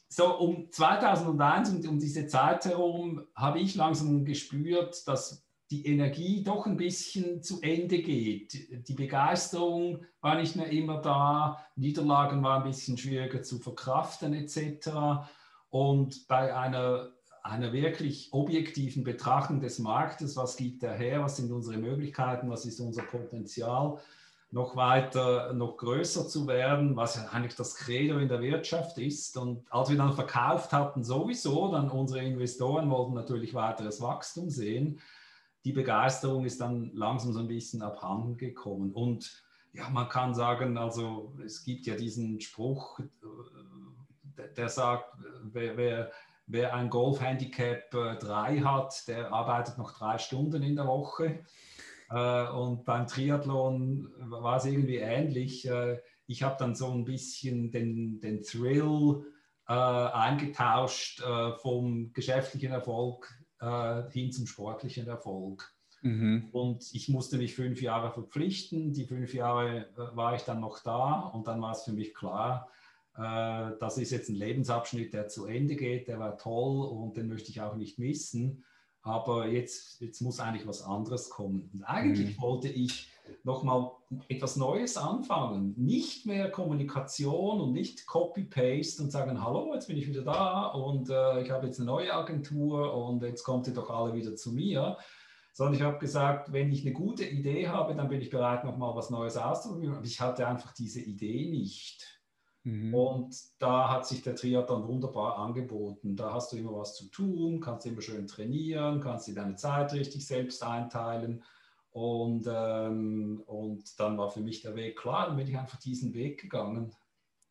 so um 2001 und um diese Zeit herum habe ich langsam gespürt, dass die Energie doch ein bisschen zu Ende geht. Die Begeisterung war nicht mehr immer da, Niederlagen waren ein bisschen schwieriger zu verkraften etc. Und bei einer, einer wirklich objektiven Betrachtung des Marktes, was gibt er her, was sind unsere Möglichkeiten, was ist unser Potenzial, noch weiter, noch größer zu werden, was eigentlich das Credo in der Wirtschaft ist. Und als wir dann verkauft hatten, sowieso, dann unsere Investoren wollten natürlich weiteres Wachstum sehen. Die Begeisterung ist dann langsam so ein bisschen abhanden gekommen. Und ja, man kann sagen, also es gibt ja diesen Spruch, äh, der sagt, wer, wer, wer ein Golf-Handicap 3 äh, hat, der arbeitet noch drei Stunden in der Woche. Äh, und beim Triathlon war es irgendwie ähnlich. Äh, ich habe dann so ein bisschen den, den Thrill eingetauscht vom geschäftlichen Erfolg hin zum sportlichen Erfolg. Mhm. Und ich musste mich fünf Jahre verpflichten. Die fünf Jahre war ich dann noch da und dann war es für mich klar, das ist jetzt ein Lebensabschnitt, der zu Ende geht, der war toll und den möchte ich auch nicht missen aber jetzt, jetzt muss eigentlich was anderes kommen. Und eigentlich mhm. wollte ich nochmal etwas Neues anfangen. Nicht mehr Kommunikation und nicht Copy-Paste und sagen, hallo, jetzt bin ich wieder da und äh, ich habe jetzt eine neue Agentur und jetzt kommt ihr doch alle wieder zu mir. Sondern ich habe gesagt, wenn ich eine gute Idee habe, dann bin ich bereit, nochmal was Neues auszuprobieren. Aber ich hatte einfach diese Idee nicht. Mhm. Und da hat sich der Triathlon wunderbar angeboten. Da hast du immer was zu tun, kannst immer schön trainieren, kannst dir deine Zeit richtig selbst einteilen. Und, ähm, und dann war für mich der Weg klar, dann bin ich einfach diesen Weg gegangen.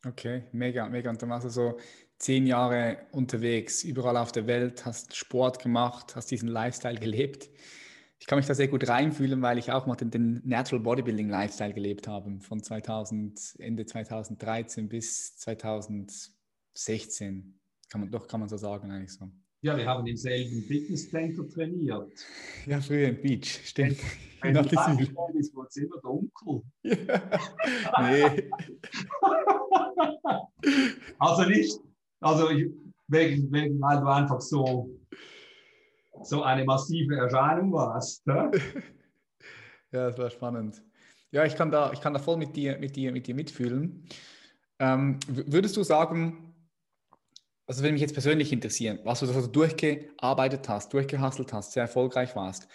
Okay, mega, mega. Und dann warst du so zehn Jahre unterwegs, überall auf der Welt, hast Sport gemacht, hast diesen Lifestyle gelebt ich kann mich da sehr gut reinfühlen, weil ich auch mal den, den Natural Bodybuilding Lifestyle gelebt habe, von 2000, Ende 2013 bis 2016. Kann man, doch kann man so sagen, eigentlich so.
Ja, wir haben im selben Fitnesscenter trainiert.
Ja, früher im Beach, stimmt.
Wenn, wenn du reingekommen bist, wurde es immer dunkel. Ja. nee. also nicht, also ich, wegen, wegen, weil du einfach so so eine massive Erscheinung warst. Ne?
ja, das war spannend. Ja, ich kann da, ich kann da voll mit dir, mit dir, mit dir mitfühlen. Ähm, würdest du sagen, also würde mich jetzt persönlich interessieren, was du, was du durchgearbeitet hast, durchgehasselt hast, sehr erfolgreich warst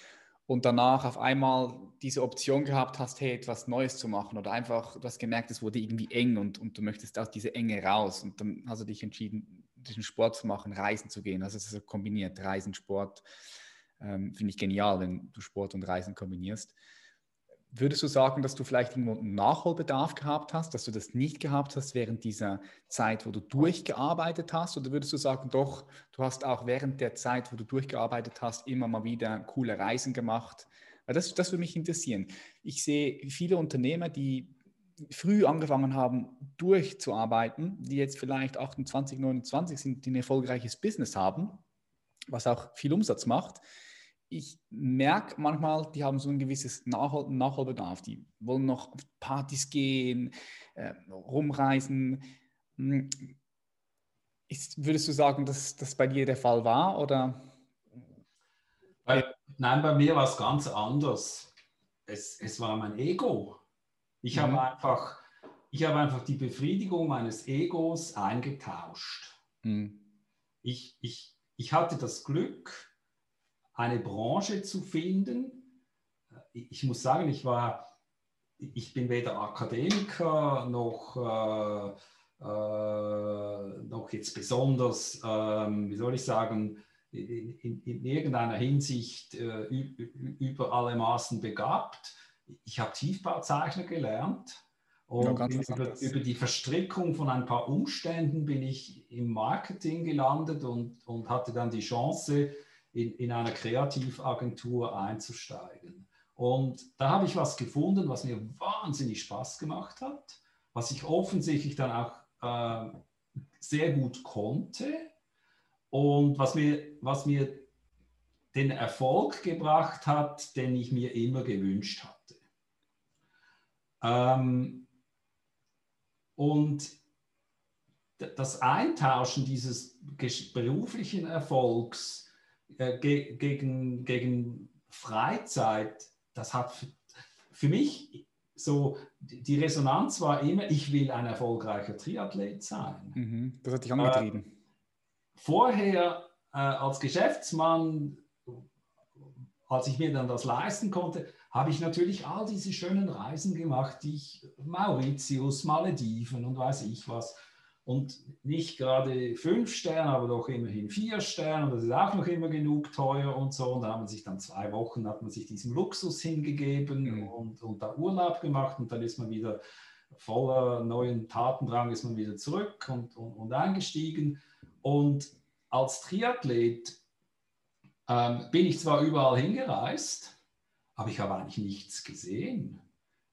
und danach auf einmal diese Option gehabt hast, hey, etwas Neues zu machen oder einfach, du hast gemerkt, es wurde irgendwie eng und, und du möchtest aus dieser Enge raus und dann hast du dich entschieden, diesen Sport zu machen, reisen zu gehen. Also es ist kombiniert, Reisen, Sport. Ähm, Finde ich genial, wenn du Sport und Reisen kombinierst. Würdest du sagen, dass du vielleicht irgendwo einen Nachholbedarf gehabt hast, dass du das nicht gehabt hast während dieser Zeit, wo du durchgearbeitet hast? Oder würdest du sagen, doch, du hast auch während der Zeit, wo du durchgearbeitet hast, immer mal wieder coole Reisen gemacht? Das, das würde mich interessieren. Ich sehe viele Unternehmer, die früh angefangen haben, durchzuarbeiten, die jetzt vielleicht 28, 29 sind, die ein erfolgreiches Business haben, was auch viel Umsatz macht. Ich merke manchmal, die haben so ein gewisses Nachhol Nachholbedarf. Die wollen noch auf Partys gehen, äh, rumreisen. Hm, ist, würdest du sagen, dass das bei dir der Fall war? Oder?
Bei, nein, bei mir war es ganz anders. Es, es war mein Ego. Ich mhm. habe einfach, ich habe einfach die Befriedigung meines Egos eingetauscht. Mhm. ich, ich, ich hatte das Glück, eine Branche zu finden. Ich muss sagen, ich war, ich bin weder Akademiker noch, äh, äh, noch jetzt besonders, äh, wie soll ich sagen, in, in, in irgendeiner Hinsicht äh, über alle Maßen begabt. Ich habe Tiefbauzeichner gelernt und ja, über, über, die Verstrickung von ein paar Umständen bin ich im Marketing gelandet und, und hatte dann die Chance, in, in einer Kreativagentur einzusteigen. Und da habe ich was gefunden, was mir wahnsinnig Spaß gemacht hat, was ich offensichtlich dann auch äh, sehr gut konnte und was mir, was mir den Erfolg gebracht hat, den ich mir immer gewünscht hatte. Ähm, und das Eintauschen dieses beruflichen Erfolgs äh, ge gegen, gegen Freizeit, das hat für, für mich so, die Resonanz war immer, ich will ein erfolgreicher Triathlet sein.
Mhm, das hat dich angetrieben. Äh,
vorher äh, als Geschäftsmann, als ich mir dann das leisten konnte, habe ich natürlich all diese schönen Reisen gemacht, die ich Mauritius, Malediven und weiß ich was. Und nicht gerade fünf Sterne, aber doch immerhin vier Sterne. Und das ist auch noch immer genug teuer und so. Und da hat man sich dann zwei Wochen, hat man sich diesem Luxus hingegeben mhm. und, und da Urlaub gemacht. Und dann ist man wieder voller neuen Tatendrang, ist man wieder zurück und, und, und eingestiegen. Und als Triathlet ähm, bin ich zwar überall hingereist, aber ich habe eigentlich nichts gesehen.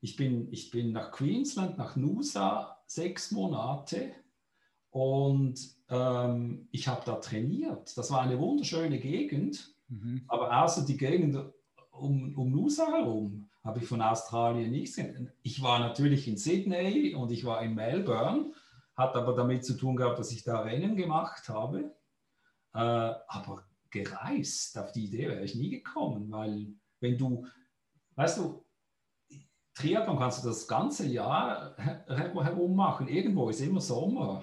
Ich bin, ich bin nach Queensland, nach Nusa, sechs Monate und ähm, ich habe da trainiert. Das war eine wunderschöne Gegend, mhm. aber außer die Gegend um, um Nusa herum habe ich von Australien nichts gesehen. Ich war natürlich in Sydney und ich war in Melbourne, hat aber damit zu tun gehabt, dass ich da Rennen gemacht habe. Äh, aber gereist, auf die Idee wäre ich nie gekommen, weil wenn du Weißt du, Triathlon kannst du das ganze Jahr herum machen. Irgendwo ist immer Sommer.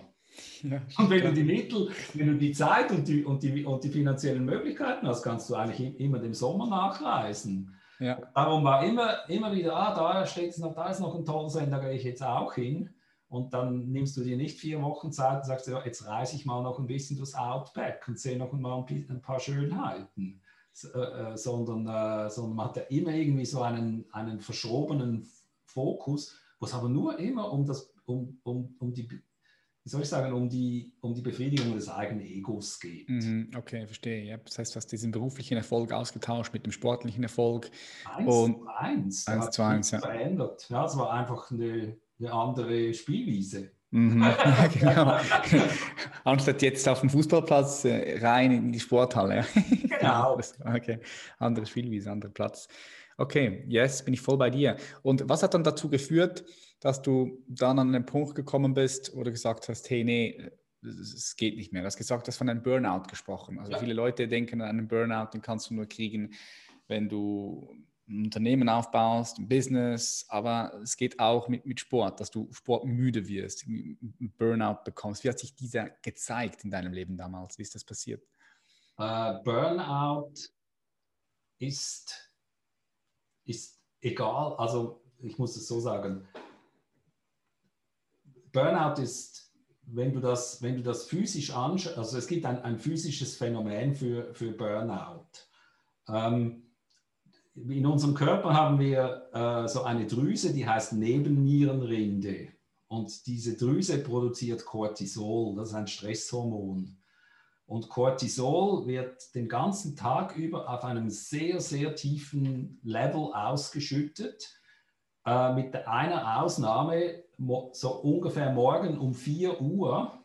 Ja, und wenn du die Mittel, wenn du die Zeit und die, und, die, und die finanziellen Möglichkeiten hast, kannst du eigentlich immer dem Sommer nachreisen. Ja. Darum war immer, immer wieder, ah, da steht noch, da ist noch ein Tollsender, da gehe ich jetzt auch hin. Und dann nimmst du dir nicht vier Wochen Zeit und sagst, ja, jetzt reise ich mal noch ein bisschen durchs Outback und sehe noch mal ein paar Schönheiten. Äh, äh, sondern, äh, sondern man hat ja immer irgendwie so einen, einen verschobenen Fokus, wo es aber nur immer um, das, um, um, um die, wie soll ich sagen, um die, um die Befriedigung des eigenen Egos geht.
Mhm, okay, verstehe. Ja, das heißt, du hast diesen beruflichen Erfolg ausgetauscht mit dem sportlichen Erfolg.
Eins und zu eins. Eins zu eins, ja. Verändert. Ja, es war einfach eine, eine andere Spielwiese. Mhm.
genau. Anstatt jetzt auf dem Fußballplatz äh, rein in die Sporthalle. genau. okay, andere Spielwiese, anderer Platz. Okay, yes, bin ich voll bei dir. Und was hat dann dazu geführt, dass du dann an den Punkt gekommen bist oder gesagt hast, hey, nee, es geht nicht mehr. Du hast gesagt, du hast von einem Burnout gesprochen. Also ja. viele Leute denken an einen Burnout, den kannst du nur kriegen, wenn du ein Unternehmen aufbaust, ein Business, aber es geht auch mit, mit Sport, dass du sportmüde wirst, einen Burnout bekommst. Wie hat sich dieser gezeigt in deinem Leben damals? Wie ist das passiert?
Uh, Burnout ist, ist egal, also ich muss es so sagen. Burnout ist, wenn du das, wenn du das physisch anschaust, also es gibt ein, ein physisches Phänomen für, für Burnout. Ähm, in unserem Körper haben wir äh, so eine Drüse, die heißt Nebennierenrinde. Und diese Drüse produziert Cortisol, das ist ein Stresshormon. Und Cortisol wird den ganzen Tag über auf einem sehr, sehr tiefen Level ausgeschüttet. Äh, mit einer Ausnahme, so ungefähr morgen um 4 Uhr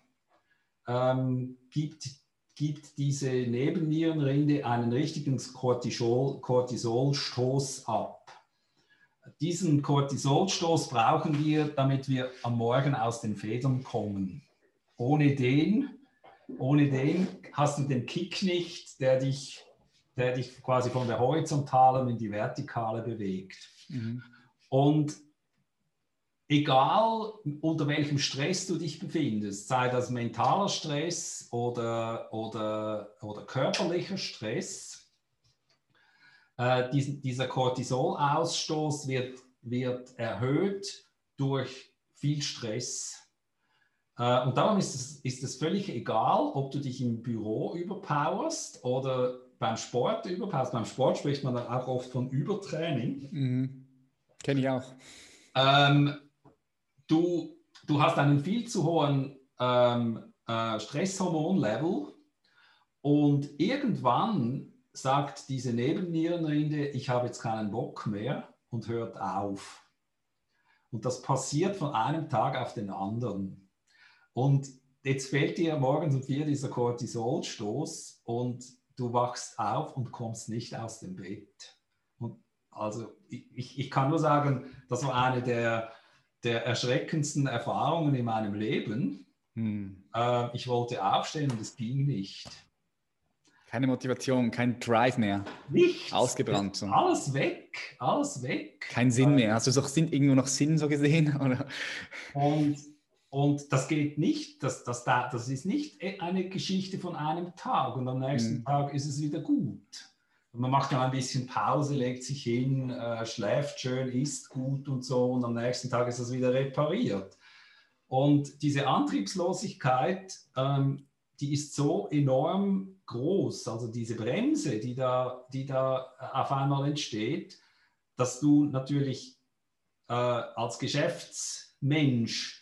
ähm, gibt gibt diese Nebennierenrinde einen richtigen Cortisol, Cortisolstoß ab. Diesen Cortisolstoß brauchen wir, damit wir am Morgen aus den Federn kommen. Ohne den, ohne den hast du den Kick nicht, der dich, der dich quasi von der horizontalen in die vertikale bewegt. Mhm. Und egal unter welchem Stress du dich befindest, sei das mentaler Stress oder, oder, oder körperlicher Stress, äh, diesen, dieser Cortisolausstoß wird, wird erhöht durch viel Stress. Äh, und darum ist es, ist es völlig egal, ob du dich im Büro überpowerst oder beim Sport überpowerst. Beim Sport spricht man dann auch oft von Übertraining.
Mhm. Kenne ich auch.
Ähm, du, du hast einen viel zu hohen ähm, äh, Stresshormonlevel und irgendwann sagt diese Nebennierenrinde, ich habe jetzt keinen Bock mehr und hört auf. Und das passiert von einem Tag auf den anderen. Und jetzt fällt dir morgens um vier dieser Cortisolstoß und du wachst auf und kommst nicht aus dem Bett. Und also ich, ich kann nur sagen, das war eine der der erschreckendsten Erfahrungen in meinem Leben. Hm. Äh, ich wollte aufstehen und es ging nicht.
Keine Motivation, kein Drive mehr.
Nichts.
Ausgebrannt. So.
Alles weg, alles weg.
Kein Sinn mehr. Hast du doch Sinn, irgendwo noch Sinn so gesehen? Oder?
Und, und das geht nicht. Das, das, das ist nicht eine Geschichte von einem Tag und am nächsten hm. Tag ist es wieder gut. Man macht dann ein bisschen Pause, legt sich hin, äh, schläft schön, isst gut und so und am nächsten Tag ist das wieder repariert. Und diese Antriebslosigkeit, ähm, die ist so enorm groß, also diese Bremse, die da, die da auf einmal entsteht, dass du natürlich äh, als Geschäftsmensch, äh,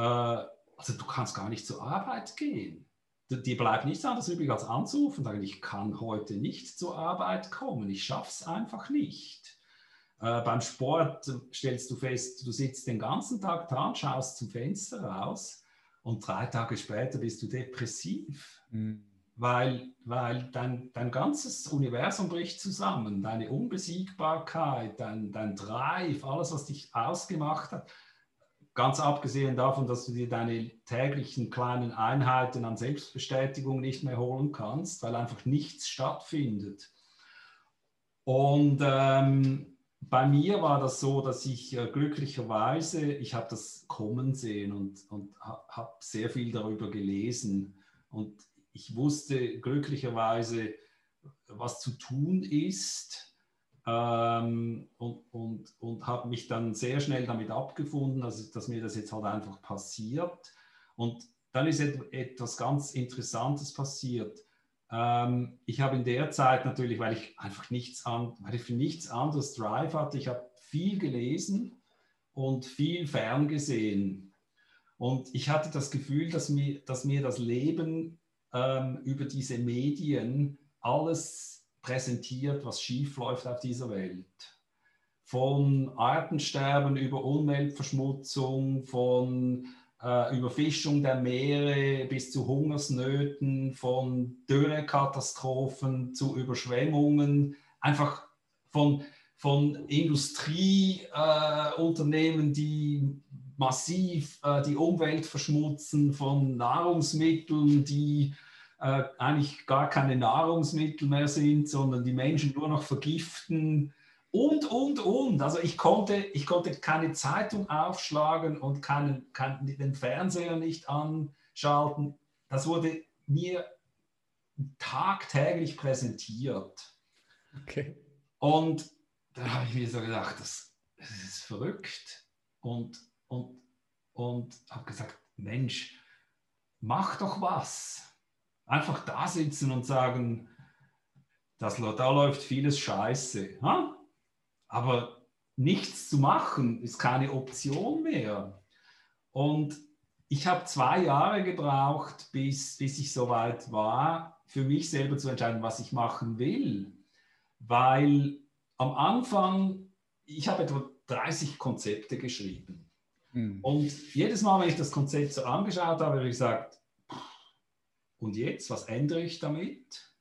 also du kannst gar nicht zur Arbeit gehen die bleibt nichts anderes übrig als anzurufen und sagen, ich kann heute nicht zur Arbeit kommen, ich schaffe es einfach nicht. Äh, beim Sport stellst du fest, du sitzt den ganzen Tag da und schaust zum Fenster raus und drei Tage später bist du depressiv, mhm. weil, weil dein, dein ganzes Universum bricht zusammen, deine Unbesiegbarkeit, dein, dein Drive, alles, was dich ausgemacht hat Ganz abgesehen davon, dass du dir deine täglichen kleinen Einheiten an Selbstbestätigung nicht mehr holen kannst, weil einfach nichts stattfindet. Und ähm, bei mir war das so, dass ich äh, glücklicherweise, ich habe das kommen sehen und, und habe sehr viel darüber gelesen. Und ich wusste glücklicherweise, was zu tun ist ähm, und, und, und habe mich dann sehr schnell damit abgefunden, also, dass mir das jetzt halt einfach passiert. Und dann ist etwas ganz Interessantes passiert. Ähm, ich habe in der Zeit natürlich, weil ich einfach nichts an, weil ich für nichts anderes Drive hatte, ich habe viel gelesen und viel ferngesehen. Und ich hatte das Gefühl, dass mir, dass mir das Leben ähm, über diese Medien alles präsentiert, was schief läuft auf dieser Welt. Von Artensterben über Umweltverschmutzung, von äh, Überfischung der Meere bis zu Hungersnöten, von Dürrekatastrophen zu Überschwemmungen, einfach von, von Industrieunternehmen, äh, die massiv äh, die Umwelt verschmutzen, von Nahrungsmitteln, die äh, eigentlich gar keine Nahrungsmittel mehr sind, sondern die Menschen nur noch vergiften und, und, und. Also ich konnte, ich konnte keine Zeitung aufschlagen und keinen, keinen, den Fernseher nicht anschalten. Das wurde mir tagtäglich präsentiert.
Okay.
Und da habe ich mir so gedacht, das, das ist verrückt. Und, und, und habe gesagt, Mensch, mach doch was einfach da sitzen und sagen, das, da läuft vieles scheiße. Ha? Aber nichts zu machen ist keine Option mehr. Und ich habe zwei Jahre gebraucht, bis, bis ich soweit war, für mich selber zu entscheiden, was ich machen will. Weil am Anfang, ich habe etwa 30 Konzepte geschrieben. Hm. Und jedes Mal, wenn ich das Konzept so angeschaut habe, habe ich gesagt, und jetzt, was ändere ich damit?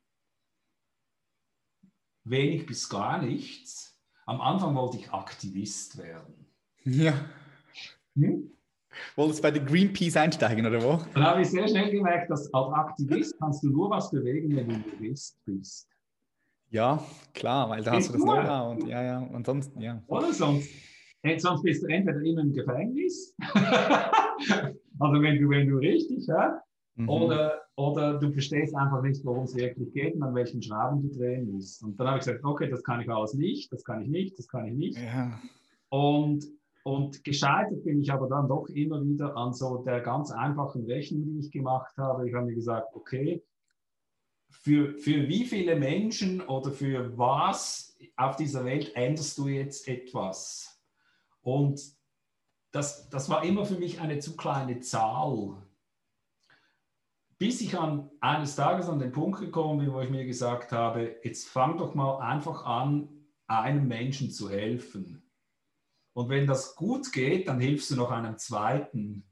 Wenig bis gar nichts. Am Anfang wollte ich Aktivist werden.
Ja. Hm? Wolltest du bei der Greenpeace einsteigen oder wo?
Dann habe ich sehr schnell gemerkt, dass als Aktivist kannst du nur was bewegen, wenn du Jurist bist.
Ja, klar, weil da hast du das Know-how und ja, ja, ansonsten, ja.
Oder sonst sonst bist du entweder immer im Gefängnis, also wenn du, wenn du richtig, ja, mhm. oder, oder du verstehst einfach nicht, worum es wirklich geht und an welchen Schrauben du drehen musst. Und dann habe ich gesagt, okay, das kann ich alles nicht, das kann ich nicht, das kann ich nicht. Ja. Und, und gescheitert bin ich aber dann doch immer wieder an so der ganz einfachen Rechnung, die ich gemacht habe. Ich habe mir gesagt, okay, für, für wie viele Menschen oder für was auf dieser Welt änderst du jetzt etwas? Und das, das war immer für mich eine zu kleine Zahl. Bis ich an eines Tages an den Punkt gekommen bin, wo ich mir gesagt habe, jetzt fang doch mal einfach an, einem Menschen zu helfen. Und wenn das gut geht, dann hilfst du noch einem zweiten.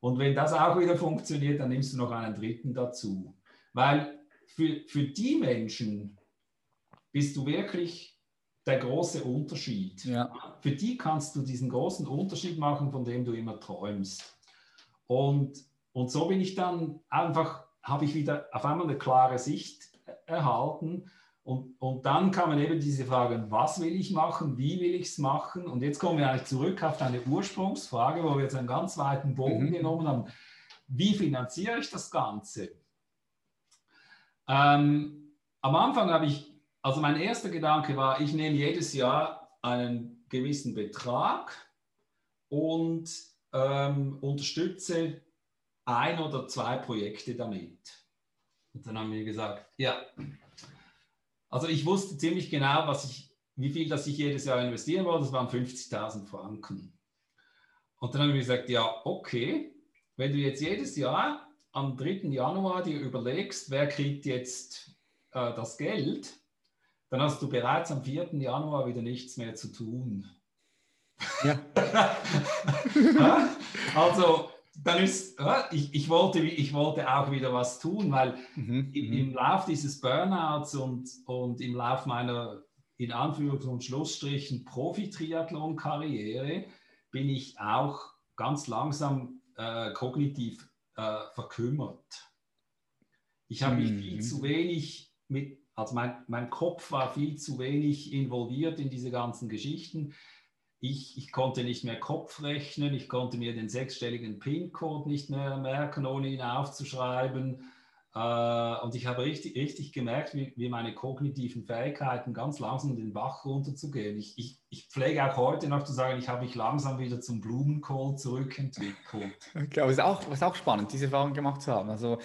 Und wenn das auch wieder funktioniert, dann nimmst du noch einen dritten dazu. Weil für, für die Menschen bist du wirklich der große Unterschied. Ja. Für die kannst du diesen großen Unterschied machen, von dem du immer träumst. Und, und so bin ich dann einfach, habe ich wieder auf einmal eine klare Sicht erhalten. Und, und dann kamen eben diese Fragen, was will ich machen, wie will ich es machen? Und jetzt kommen wir eigentlich zurück auf deine Ursprungsfrage, wo wir jetzt einen ganz weiten Bogen mhm. genommen haben. Wie finanziere ich das Ganze? Ähm, am Anfang habe ich, also mein erster Gedanke war, ich nehme jedes Jahr einen gewissen Betrag und ähm, unterstütze ein oder zwei Projekte damit. Und dann haben wir gesagt, ja, also ich wusste ziemlich genau, was ich, wie viel das ich jedes Jahr investieren wollte, das waren 50.000 Franken. Und dann haben wir gesagt, ja, okay, wenn du jetzt jedes Jahr am 3. Januar dir überlegst, wer kriegt jetzt äh, das Geld, dann hast du bereits am 4. Januar wieder nichts mehr zu tun. Ja. also, dann ist, ich, ich, wollte, ich wollte auch wieder was tun, weil mhm, im, mhm. im Lauf dieses Burnouts und, und im Lauf meiner, in Anführungs- und Schlussstrichen, Profi-Triathlon-Karriere bin ich auch ganz langsam äh, kognitiv äh, verkümmert. Ich habe mich viel mhm. zu wenig mit, also mein, mein Kopf war viel zu wenig involviert in diese ganzen Geschichten. Ich, ich konnte nicht mehr Kopf rechnen, ich konnte mir den sechsstelligen PIN-Code nicht mehr merken, ohne ihn aufzuschreiben. Äh, und ich habe richtig, richtig gemerkt, wie, wie, meine kognitiven Fähigkeiten ganz langsam den Bach runterzugehen. Ich, ich, ich pflege auch heute noch zu sagen, ich habe mich langsam wieder zum Blumenkohl zurückentwickelt.
Ich glaube, es ist auch, ist auch spannend, diese Erfahrung gemacht zu haben. Also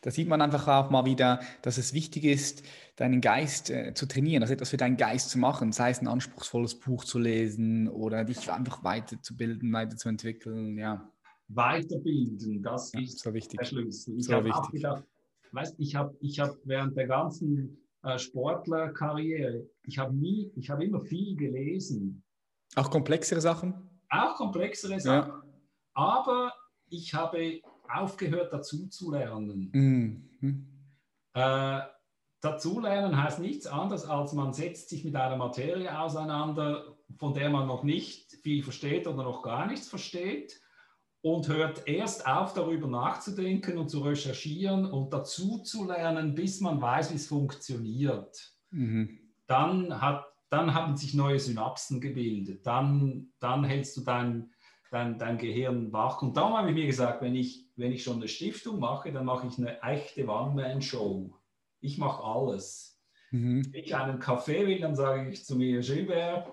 da sieht man einfach auch mal wieder, dass es wichtig ist, deinen Geist äh, zu trainieren, also etwas für deinen Geist zu machen, sei es ein anspruchsvolles Buch zu lesen oder dich einfach weiterzubilden, weiterzuentwickeln, ja.
Weiterbilden, das ja, ist so wichtig. der Schlüssel. Ich so habe auch gedacht, weißt, ich habe ich hab während der ganzen äh, Sportlerkarriere, ich habe nie, ich habe immer viel gelesen.
Auch komplexere Sachen?
Auch komplexere Sachen. Ja. Aber ich habe aufgehört, dazu zu lernen. Mhm. Äh, dazulernen heißt nichts anderes, als man setzt sich mit einer Materie auseinander, von der man noch nicht viel versteht oder noch gar nichts versteht und hört erst auf, darüber nachzudenken und zu recherchieren und dazu zu lernen, bis man weiß, wie es funktioniert. Mhm. Dann, hat, dann haben sich neue Synapsen gebildet. Dann, dann hältst du dein, dein, dein Gehirn wach. Und darum habe ich mir gesagt, wenn ich, wenn ich schon eine Stiftung mache, dann mache ich eine echte One-Man-Show. Ich mache alles. Mhm. Wenn ich einen Kaffee will, dann sage ich zu mir, Gilbert,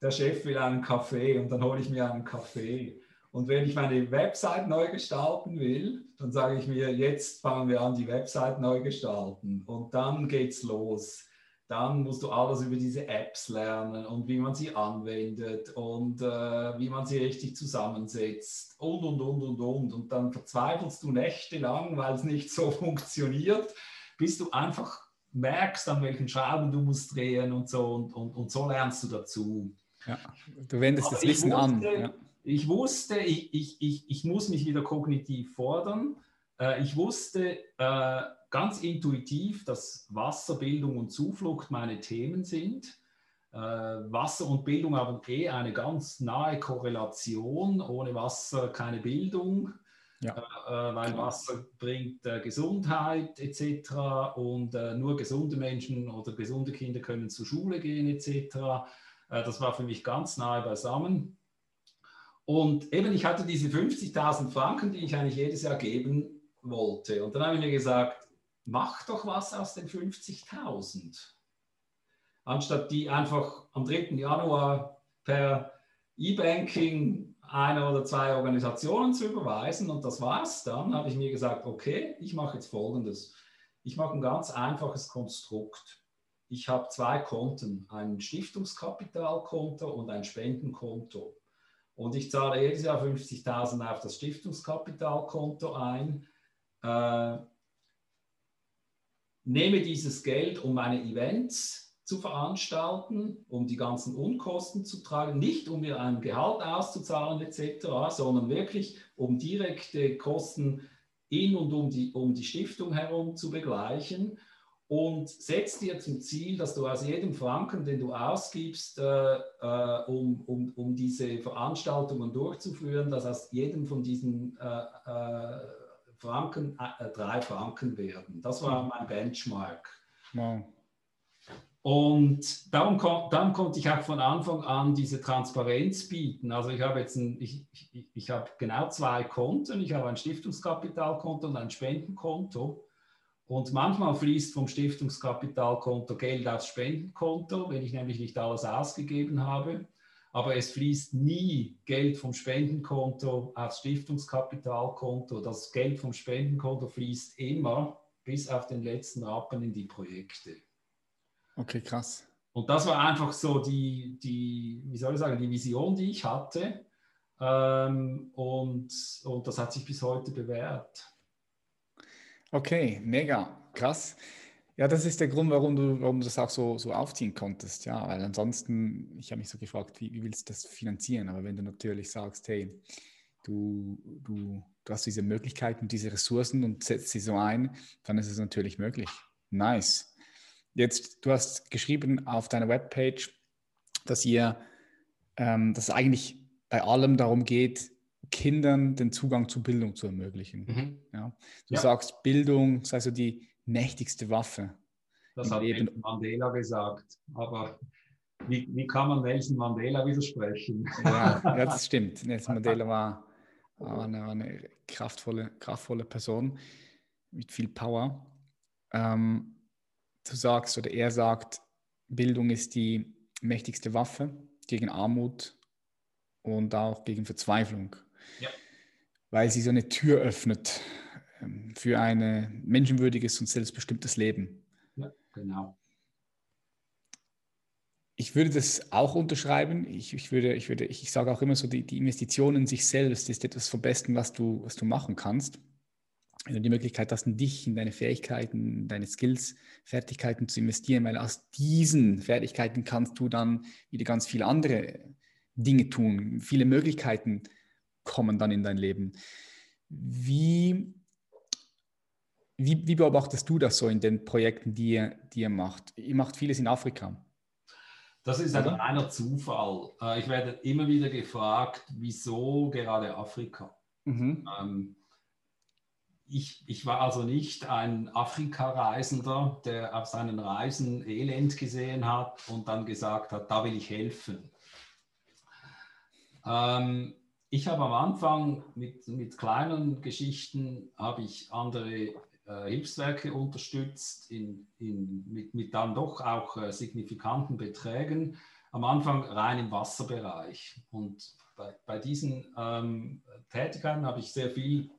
der Chef will einen Kaffee und dann hole ich mir einen Kaffee. Und wenn ich meine Website neu gestalten will, dann sage ich mir, jetzt fangen wir an, die Website neu gestalten. Und dann geht's los. Dann musst du alles über diese Apps lernen und wie man sie anwendet und äh, wie man sie richtig zusammensetzt und, und, und, und, und. Und dann verzweifelst du nächtelang, weil es nicht so funktioniert, bis du einfach merkst, an welchen Schrauben du musst drehen und so. Und, und, und so lernst du dazu.
Ja, du wendest Aber das Wissen wusste, an. Ja
ich wusste, ich, ich, ich, ich muss mich wieder kognitiv fordern. Äh, ich wusste äh, ganz intuitiv, dass Wasserbildung und Zuflucht meine Themen sind. Äh, Wasser und Bildung haben eh eine ganz nahe Korrelation. Ohne Wasser keine Bildung. Ja. Äh, weil Wasser bringt äh, Gesundheit etc. Und äh, nur gesunde Menschen oder gesunde Kinder können zur Schule gehen etc. das war für mich ganz nahe beisammen. Und eben, ich hatte diese 50.000 Franken, die ich eigentlich jedes Jahr geben wollte. Und dann habe ich mir gesagt, mach doch was aus den 50.000. Anstatt die einfach am 3. Januar per E-Banking eine oder zwei Organisationen zu überweisen und das war's dann, habe ich mir gesagt, okay, ich mache jetzt Folgendes. Ich mache ein ganz einfaches Konstrukt. Ich habe zwei Konten, ein Stiftungskapitalkonto und ein Spendenkonto. Und ich zahle jedes Jahr 50.000 auf das Stiftungskapitalkonto ein, äh, nehme dieses Geld, um meine Events zu veranstalten, um die ganzen Unkosten zu tragen, nicht um mir ein Gehalt auszuzahlen etc., sondern wirklich um direkte Kosten in und um die, um die Stiftung herum zu begleichen und setz dir zum Ziel, dass du aus jedem Franken, den du ausgibst, äh, äh, um, um, um diese Veranstaltungen durchzuführen, dass aus jedem von diesen äh, äh Franken äh, drei Franken werden. Das war mein Benchmark. Wow. Und darum, darum konnte ich auch von Anfang an diese Transparenz bieten. Also ich habe jetzt ein, ich, ich, ich habe genau zwei Konten. Ich habe ein Stiftungskapitalkonto und ein Spendenkonto. Und manchmal fließt vom Stiftungskapitalkonto Geld aufs Spendenkonto, wenn ich nämlich nicht alles ausgegeben habe. Aber es fließt nie Geld vom Spendenkonto aufs Stiftungskapitalkonto. Das Geld vom Spendenkonto fließt immer bis auf den letzten Rappen in die Projekte.
Okay, krass.
Und das war einfach so die, die wie soll ich sagen, die Vision, die ich hatte. Ähm, und, und das hat sich bis heute bewährt.
Okay, mega, krass. Ja, das ist der Grund, warum du, warum du das auch so, so aufziehen konntest. Ja, weil ansonsten, ich habe mich so gefragt, wie, wie willst du das finanzieren? Aber wenn du natürlich sagst, hey, du, du, du hast diese Möglichkeiten, diese Ressourcen und setzt sie so ein, dann ist es natürlich möglich. Nice. Jetzt, du hast geschrieben auf deiner Webpage, dass ihr, ähm, dass es eigentlich bei allem darum geht, Kindern den Zugang zu Bildung zu ermöglichen. Mhm. Ja. Du ja. sagst, Bildung sei so die mächtigste Waffe.
Das hat Leben. Mandela gesagt. Aber wie, wie kann man Nelson Mandela widersprechen?
Ja, ja das stimmt. Nelson Mandela war, war, eine, war eine, kraftvolle, kraftvolle Person mit viel Power. Ähm, du sagst oder er sagt, Bildung ist die mächtigste Waffe gegen Armut und auch gegen Verzweiflung ja. weil sie so eine Tür öffnet für ein menschenwürdiges und selbstbestimmtes Leben.
Ja, genau.
Ich würde das auch unterschreiben. Ich, ich, würde, ich, würde, ich sage auch immer so, die, die Investition in sich selbst ist etwas vom Besten, was du, was du machen kannst. Wenn du die Möglichkeit hast, in dich, in deine Fähigkeiten, in deine Skills, Fertigkeiten zu investieren, weil aus diesen Fertigkeiten kannst du dann wieder ganz viele andere Dinge tun, viele Möglichkeiten kommen dann in dein Leben. Wie, wie, wie beobachtest du das so in den Projekten, die ihr, die ihr macht? Ihr macht vieles in Afrika.
Das ist ein reiner Zufall. Äh, ich werde immer wieder gefragt, wieso gerade Afrika? Mhm. Ähm, ich, ich, war also nicht ein Afrika-Reisender, der auf seinen Reisen Elend gesehen hat und dann gesagt hat, da will ich helfen. Ähm, ich habe am Anfang mit, mit kleinen Geschichten habe ich andere äh, Hilfswerke unterstützt, in, in, mit, mit dann doch auch äh, signifikanten Beträgen. Am Anfang rein im Wasserbereich. Und bei, bei diesen ähm, Tätigkeiten habe ich sehr viel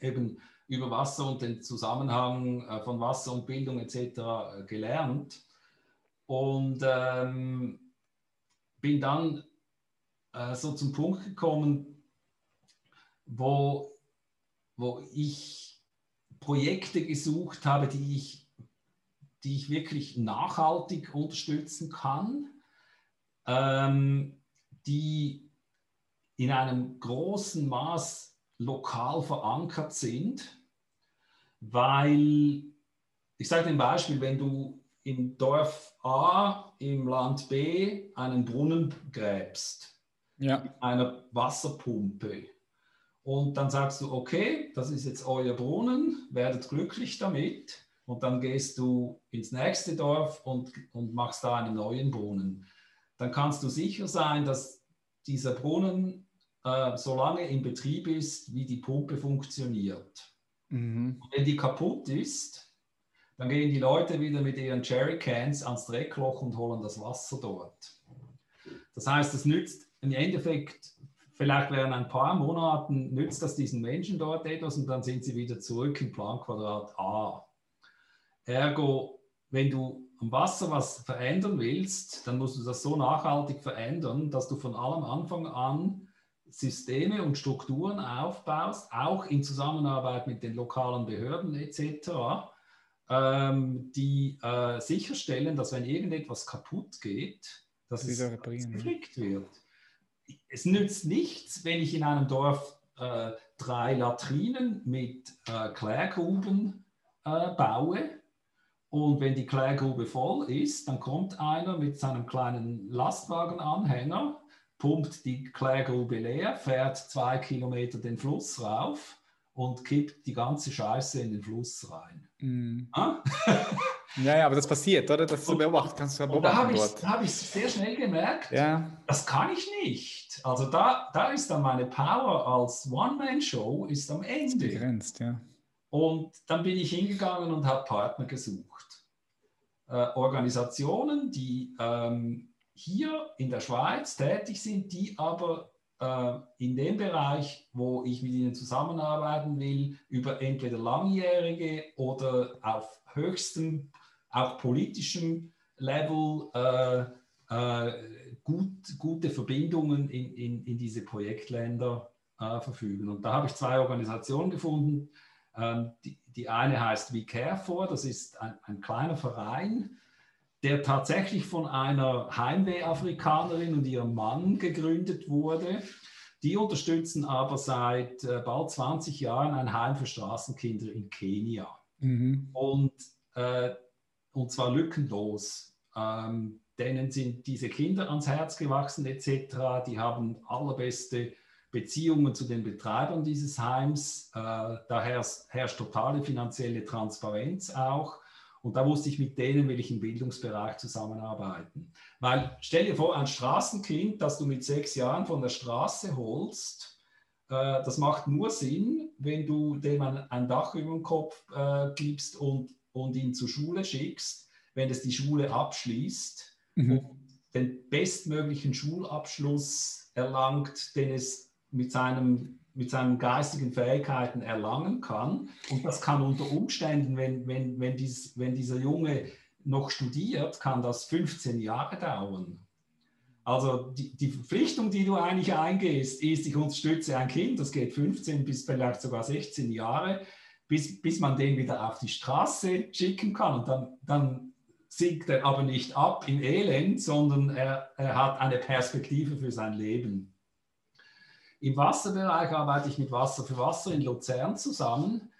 eben über Wasser und den Zusammenhang äh, von Wasser und Bildung etc. Äh, gelernt. Und ähm, bin dann äh, so zum Punkt gekommen, wo, wo ich Projekte gesucht habe, die ich, die ich wirklich nachhaltig unterstützen kann, ähm, die in einem großen Maß lokal verankert sind, weil, ich sage dir ein Beispiel, wenn du im Dorf A im Land B einen Brunnen gräbst, ja. mit einer Wasserpumpe. Und dann sagst du, okay, das ist jetzt euer Brunnen, werdet glücklich damit. Und dann gehst du ins nächste Dorf und, und machst da einen neuen Brunnen. Dann kannst du sicher sein, dass dieser Brunnen äh, so lange in Betrieb ist, wie die Pumpe funktioniert. Mhm. Wenn die kaputt ist, dann gehen die Leute wieder mit ihren Jerrycans ans Dreckloch und holen das Wasser dort. Das heißt, es nützt im Endeffekt, vielleicht während ein paar Monaten, nützt das diesen Menschen dort etwas und dann sind sie wieder zurück im Planquadrat A. Ergo, wenn du am Wasser was verändern willst, dann musst du das so nachhaltig verändern, dass du von allem Anfang an Systeme und Strukturen aufbaust, auch in Zusammenarbeit mit den lokalen Behörden etc., ähm, die äh, sicherstellen, dass wenn irgendetwas kaputt geht, dass es geflickt wird. Es nützt nichts, wenn ich in einem Dorf äh, drei Latrinen mit äh, Klärgruben äh, baue und wenn die Klärgrube voll ist, dann kommt einer mit seinem kleinen Lastwagenanhänger, pumpt die Klärgrube leer, fährt zwei Kilometer den Fluss rauf und kippt die ganze Scheiße in den Fluss rein.
Mm. Ja, ja, aber das passiert, oder? Das und, beobachten, kannst du beobachten.
Da habe ich, hab ich sehr schnell gemerkt, ja. das kann ich nicht. Also da, da ist dann meine Power als One-Man-Show ist am Ende.
Begrenzt, ja.
Und dann bin ich hingegangen und habe Partner gesucht. Äh, Organisationen, die ähm, hier in der Schweiz tätig sind, die aber äh, in dem Bereich, wo ich mit ihnen zusammenarbeiten will, über entweder langjährige oder auf höchstem, auch politischem Level äh, äh, gut, gute Verbindungen in, in, in diese Projektländer äh, verfügen. Und da habe ich zwei Organisationen gefunden. Ähm, die, die, eine heißt We Care For, das ist ein, ein kleiner Verein, der tatsächlich von einer Heimweh-Afrikanerin und ihrem Mann gegründet wurde. Die unterstützen aber seit äh, bald 20 Jahren ein Heim für Straßenkinder in Kenia. Mhm. Und, äh, und zwar lückenlos. Ähm, denen sind diese Kinder ans Herz gewachsen etc. Die haben allerbeste Beziehungen zu den Betreibern dieses Heims. Äh, da herrscht, herrscht totale finanzielle Transparenz auch. Und da wusste ich, mit denen will ich im Bildungsbereich zusammenarbeiten. Weil stell dir vor, ein Straßenkind, das du mit sechs Jahren von der Straße holst, äh, das macht nur Sinn, wenn du dem ein, ein Dach über den Kopf äh, gibst und, und ihn zur Schule schickst, wenn es die Schule abschließt mhm. und den bestmöglichen Schulabschluss erlangt, den es mit seinem mit seinen geistigen Fähigkeiten erlangen kann. Und das kann unter Umständen, wenn, wenn, wenn, dies, wenn dieser Junge noch studiert, kann das 15 Jahre dauern. Also die, die Verpflichtung, die du eigentlich eingehst, ist, ich unterstütze ein Kind, das geht 15 bis vielleicht sogar 16 Jahre, bis, bis man den wieder auf die Straße schicken kann. Und dann, dann sinkt er aber nicht ab im Elend, sondern er, er hat eine Perspektive für sein Leben. Im Wasserbereich arbeite ich mit Wasser für Wasser in Luzern zusammen.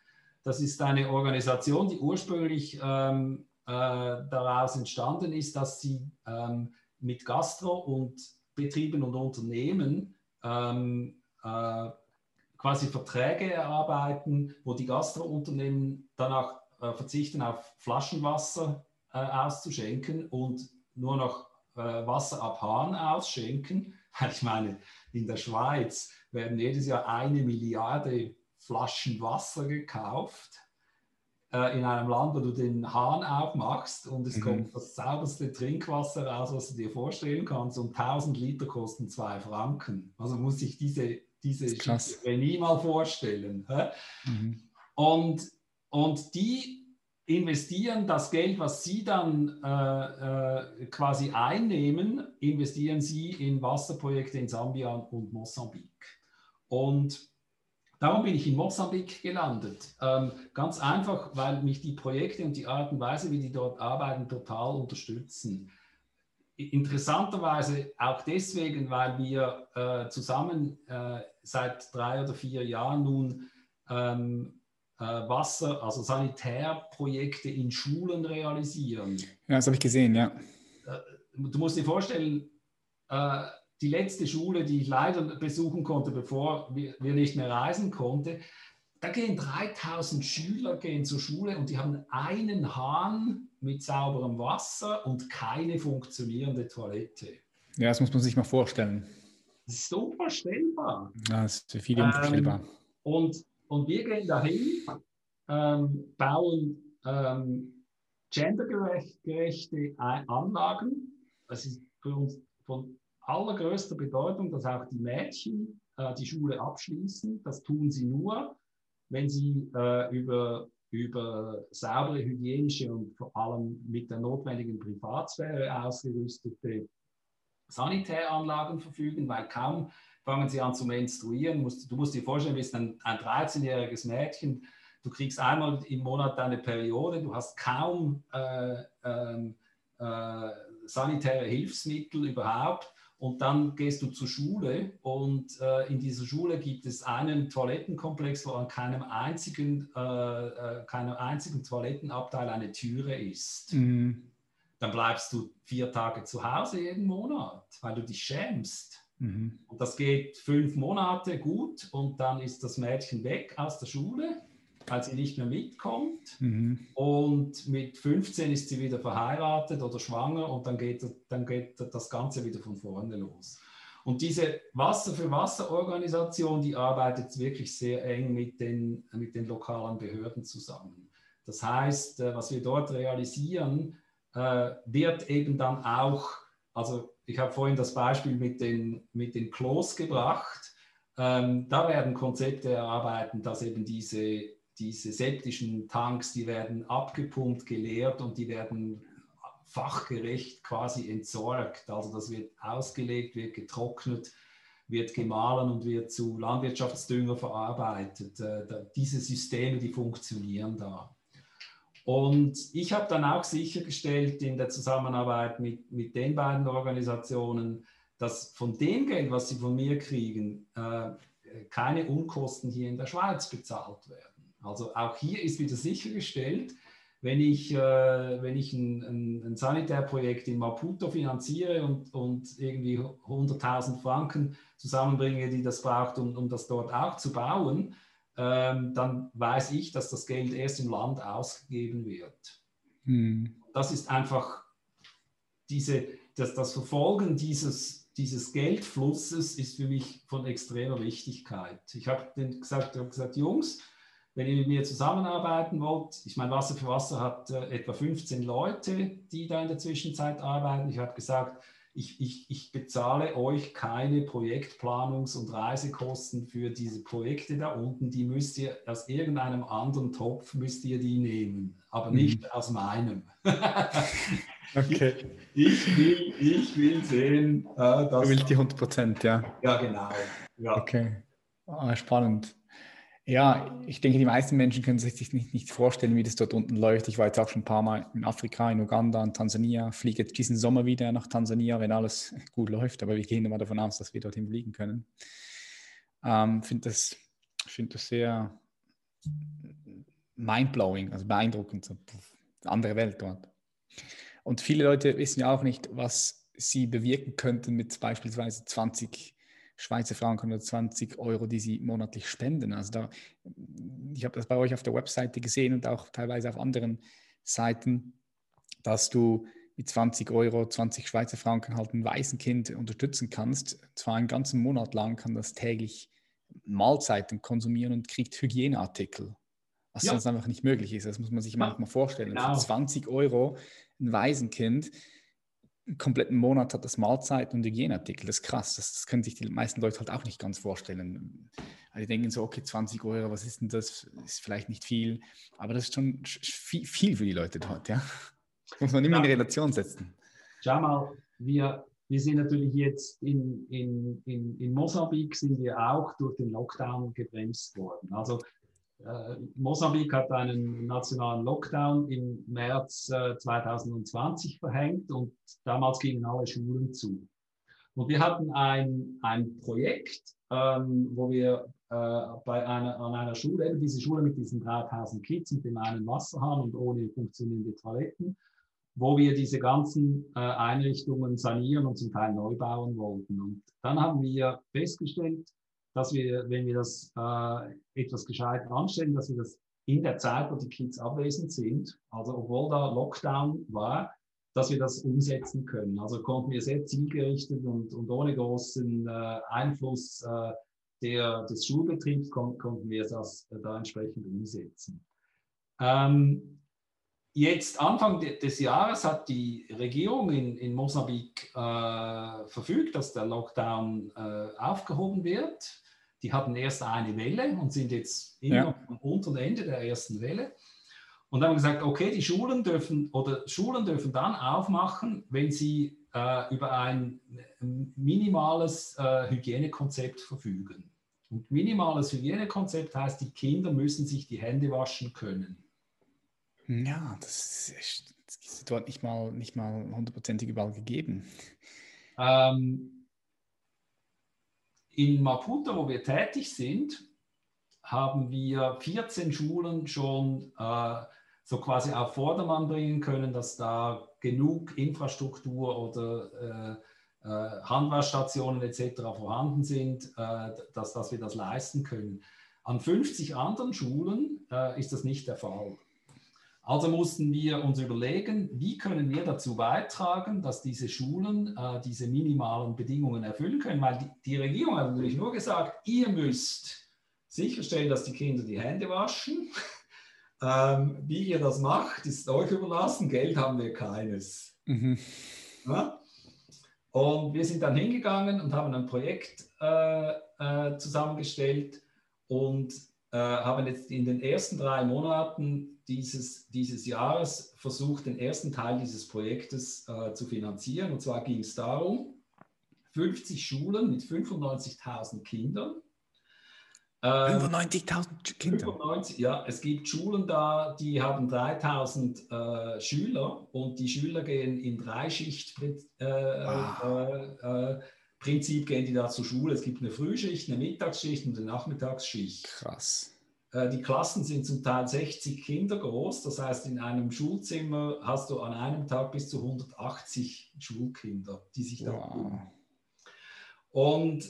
Das ist eine Organisation, die ursprünglich ähm, äh, daraus entstanden ist, dass sie ähm, mit Gastro- und Betrieben und Unternehmen ähm, äh, quasi Verträge erarbeiten, wo die Gastrounternehmen danach äh, verzichten auf Flaschenwasser äh, auszuschenken und nur noch äh, Wasser ab Hahn ausschenken. Ich meine, in der Schweiz werden jedes Jahr eine Milliarde Flaschen Wasser gekauft. Äh, in einem Land, wo du den Hahn aufmachst und es mhm. kommt das sauberste Trinkwasser raus, was du dir vorstellen kannst. Und 1000 Liter kosten zwei Franken. Also muss ich diese, diese Schizophrenie mal vorstellen. Mhm. Und, und die investieren das Geld, was sie dann äh, äh, quasi einnehmen, investieren sie in Wasserprojekte in Sambia und Mosambik. Und darum bin ich in Mosambik gelandet. Ähm, ganz einfach, weil mich die Projekte und die Art und Weise, wie die dort arbeiten, total unterstützen. Interessanterweise auch deswegen, weil wir äh, zusammen äh, seit drei oder vier Jahren nun ähm, äh, Wasser, also Sanitärprojekte in Schulen realisieren.
Ja, das habe ich gesehen, ja.
Äh, du musst dir vorstellen, äh, die letzte Schule, die ich leider besuchen konnte, bevor wir, nicht mehr reisen konnten, da gehen 3000 Schüler gehen zur Schule und die haben einen Hahn mit sauberem Wasser und keine funktionierende Toilette.
Ja, das muss man sich mal vorstellen.
Das ist unvorstellbar.
Ja, das ist für viele ähm, unvorstellbar.
Und, und wir gehen dahin, ähm, bauen ähm, gendergerechte Anlagen. Das ist für uns von allergrößter Bedeutung, dass auch die Mädchen äh, die Schule abschließen. Das tun sie nur, wenn sie äh, über, über saubere, hygienische und vor allem mit der notwendigen Privatsphäre ausgerüstete Sanitäranlagen verfügen, weil kaum fangen sie an zu menstruieren. Du musst dir vorstellen, du bist ein, ein 13-jähriges Mädchen, du kriegst einmal im Monat deine Periode, du hast kaum äh, ähm, äh, sanitäre Hilfsmittel überhaupt und dann gehst du zur Schule und äh, in dieser Schule gibt es einen Toilettenkomplex, wo an keinem einzigen, äh, äh, keinem einzigen Toilettenabteil eine Türe ist. Mhm. Dann bleibst du vier Tage zu Hause jeden Monat, weil du dich schämst. Mhm. Und das geht fünf Monate gut und dann ist das Mädchen weg aus der Schule weil sie nicht mehr mitkommt. Mhm. Und mit 15 ist sie wieder verheiratet oder schwanger und dann geht, dann geht das Ganze wieder von vorne los. Und diese Wasser für Wasser Organisation, die arbeitet wirklich sehr eng mit den, mit den lokalen Behörden zusammen. Das heißt, äh, was wir dort realisieren, äh, wird eben dann auch, also ich habe vorhin das Beispiel mit den, mit den Klos gebracht, ähm, da werden Konzepte erarbeitet, dass eben diese diese septischen Tanks, die werden abgepumpt, geleert und die werden fachgerecht quasi entsorgt. Also das wird ausgelegt, wird getrocknet, wird gemahlen und wird zu Landwirtschaftsdünger verarbeitet. Äh, diese Systeme, die funktionieren da. Und ich habe dann auch sichergestellt in der Zusammenarbeit mit, mit den beiden Organisationen, dass von dem Geld, was sie von mir kriegen, äh, keine Unkosten hier in der Schweiz bezahlt werden. Also auch hier ist wieder sichergestellt, wenn ich, äh, wenn ich ein, ein, ein, Sanitärprojekt in Maputo finanziere und, und irgendwie 100.000 Franken zusammenbringe, die das braucht, um, um das dort auch zu bauen, ähm, dann weiß ich, dass das Geld erst im Land ausgegeben wird. Hm. Das ist einfach diese, das, das Verfolgen dieses, dieses Geldflusses ist für mich von extremer Wichtigkeit. Ich habe gesagt, hab gesagt, Jungs, wenn ihr mit mir zusammenarbeiten wollt, ich meine, Wasser für Wasser hat äh, etwa 15 Leute, die da in der Zwischenzeit arbeiten. Ich habe gesagt, ich, ich, ich bezahle euch keine Projektplanungs- und Reisekosten für diese Projekte da unten. Die müsst ihr aus irgendeinem anderen Topf müsst ihr die nehmen, aber mhm. nicht aus meinem.
okay.
Ich will, ich will sehen,
äh, dass. Du willst die 100 Prozent, ja.
Ja, genau. Ja.
Okay. Ah, spannend. Ja, ich denke, die meisten Menschen können sich nicht, nicht vorstellen, wie das dort unten läuft. Ich war jetzt auch schon ein paar Mal in Afrika, in Uganda, in Tansania, fliege jetzt diesen Sommer wieder nach Tansania, wenn alles gut läuft. Aber wir gehen immer davon aus, dass wir dorthin fliegen können. Ähm, finde das, find das sehr mindblowing, also beeindruckend. So, andere Welt dort. Und viele Leute wissen ja auch nicht, was sie bewirken könnten mit beispielsweise 20 Schweizer Franken oder 20 Euro, die sie monatlich spenden. Also da, ich habe das bei euch auf der Webseite gesehen und auch teilweise auf anderen Seiten, dass du mit 20 Euro, 20 Schweizer Franken halt ein Waisenkind unterstützen kannst. Zwar einen ganzen Monat lang kann das täglich Mahlzeiten konsumieren und kriegt Hygieneartikel, was ja. sonst einfach nicht möglich ist. Das muss man sich manchmal vorstellen. Genau. Für 20 Euro ein Waisenkind einen kompletten Monat hat das Mahlzeit und Hygieneartikel. Das ist krass. Das, das, können sich die meisten Leute halt auch nicht ganz vorstellen. Also die denken so, okay, 20 Euro, was ist denn das? Ist vielleicht nicht viel, aber das ist schon viel, viel für die Leute dort, ja. Das muss man immer in Relation setzen.
Schau mal, wir, wir sind natürlich jetzt in, in, in, in Mosambik sind wir auch durch den Lockdown gebremst worden. Also äh, Mosambik hat einen nationalen Lockdown im März 2020 äh, verhängt und damals gingen alle Schulen zu. Und wir hatten ein, ein Projekt, ähm, wo wir äh, bei einer, an einer Schule, eben diese Schule mit diesen 3000 Kids mit dem einen Wasserhahn und ohne funktionierende Toiletten, wo wir diese ganzen äh, Einrichtungen sanieren und zum Teil neu bauen wollten. Und dann haben wir festgestellt, dass wir, wenn wir das äh, etwas gescheit anstellen, dass wir das in der Zeit, wo die Kids abwesend sind, also obwohl da Lockdown war, dass wir das umsetzen können. Also konnten wir sehr zielgerichtet und, und ohne großen äh, Einfluss äh, der, des Schulbetriebs kon konnten wir das äh, da entsprechend umsetzen. Ähm, jetzt Anfang de des Jahres hat die Regierung in, in Mosambik äh, verfügt, dass der Lockdown äh, aufgehoben wird. Die hatten erst eine Welle und sind jetzt immer ja. am unteren Ende der ersten Welle. Und haben gesagt, okay, die Schulen dürfen oder Schulen dürfen dann aufmachen, wenn sie äh, über ein minimales äh, Hygienekonzept verfügen. Und minimales Hygienekonzept heißt, die Kinder müssen sich die Hände waschen können.
Ja, das ist, das ist dort nicht mal, nicht mal hundertprozentig überall gegeben.
Ähm, in Maputo, wo wir tätig sind, haben wir 14 Schulen schon äh, so quasi auf Vordermann bringen können, dass da genug Infrastruktur oder äh, äh, Handwaschstationen etc. vorhanden sind, äh, dass, dass wir das leisten können. An 50 anderen Schulen äh, ist das nicht der Fall. Also mussten wir uns überlegen, wie können wir dazu beitragen, dass diese Schulen äh, diese minimalen Bedingungen erfüllen können, weil die, die Regierung hat natürlich nur gesagt, ihr müsst sicherstellen, dass die Kinder die Hände waschen ähm, wie ihr das macht, ist euch überlassen. Geld haben wir keines. Mhm. Ja? Und wir sind dann hingegangen und haben ein Projekt äh, äh, zusammengestellt und äh, haben jetzt in den ersten drei Monaten dieses, dieses Jahres versucht, den ersten Teil dieses Projektes äh, zu finanzieren. Und zwar ging es darum, 50 Schulen mit 95.000 Kindern
95.000
ähm, Kinder. 95, ja, es gibt Schulen da, die haben 3000 äh, Schüler und die Schüler gehen in Dreischicht-Prinzip äh, wow. äh, äh gehen die da zur Schule. Es gibt eine Frühschicht, eine Mittagsschicht und eine Nachmittagsschicht.
Krass.
Äh, die Klassen sind zum Teil 60 Kinder groß, das heißt, in einem Schulzimmer hast du an einem Tag bis zu 180 Schulkinder, die sich da wow. Und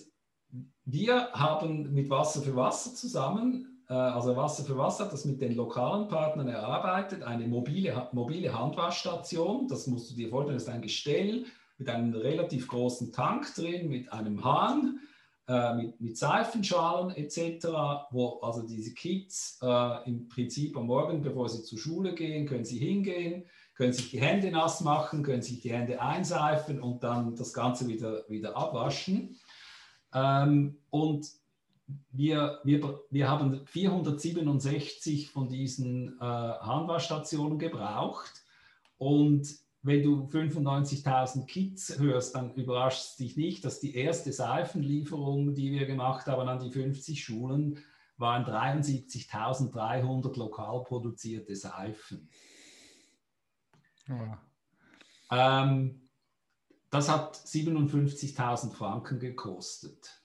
wir haben mit Wasser für Wasser zusammen, äh, also Wasser für Wasser hat das mit den lokalen Partnern erarbeitet, eine mobile, mobile Handwaschstation. Das musst du dir vorstellen, das ist ein Gestell mit einem relativ großen Tank drin, mit einem Hahn, äh, mit, mit Seifenschalen etc., wo also diese Kids äh, im Prinzip am Morgen, bevor sie zur Schule gehen, können sie hingehen, können sich die Hände nass machen, können sich die Hände einseifen und dann das Ganze wieder, wieder abwaschen. Ähm, und wir, wir, wir haben 467 von diesen äh, Handwaschstationen gebraucht. Und wenn du 95.000 Kits hörst, dann überrascht es dich nicht, dass die erste Seifenlieferung, die wir gemacht haben an die 50 Schulen, waren 73.300 lokal produzierte Seifen. Ja. Ähm, das hat 57.000 Franken gekostet.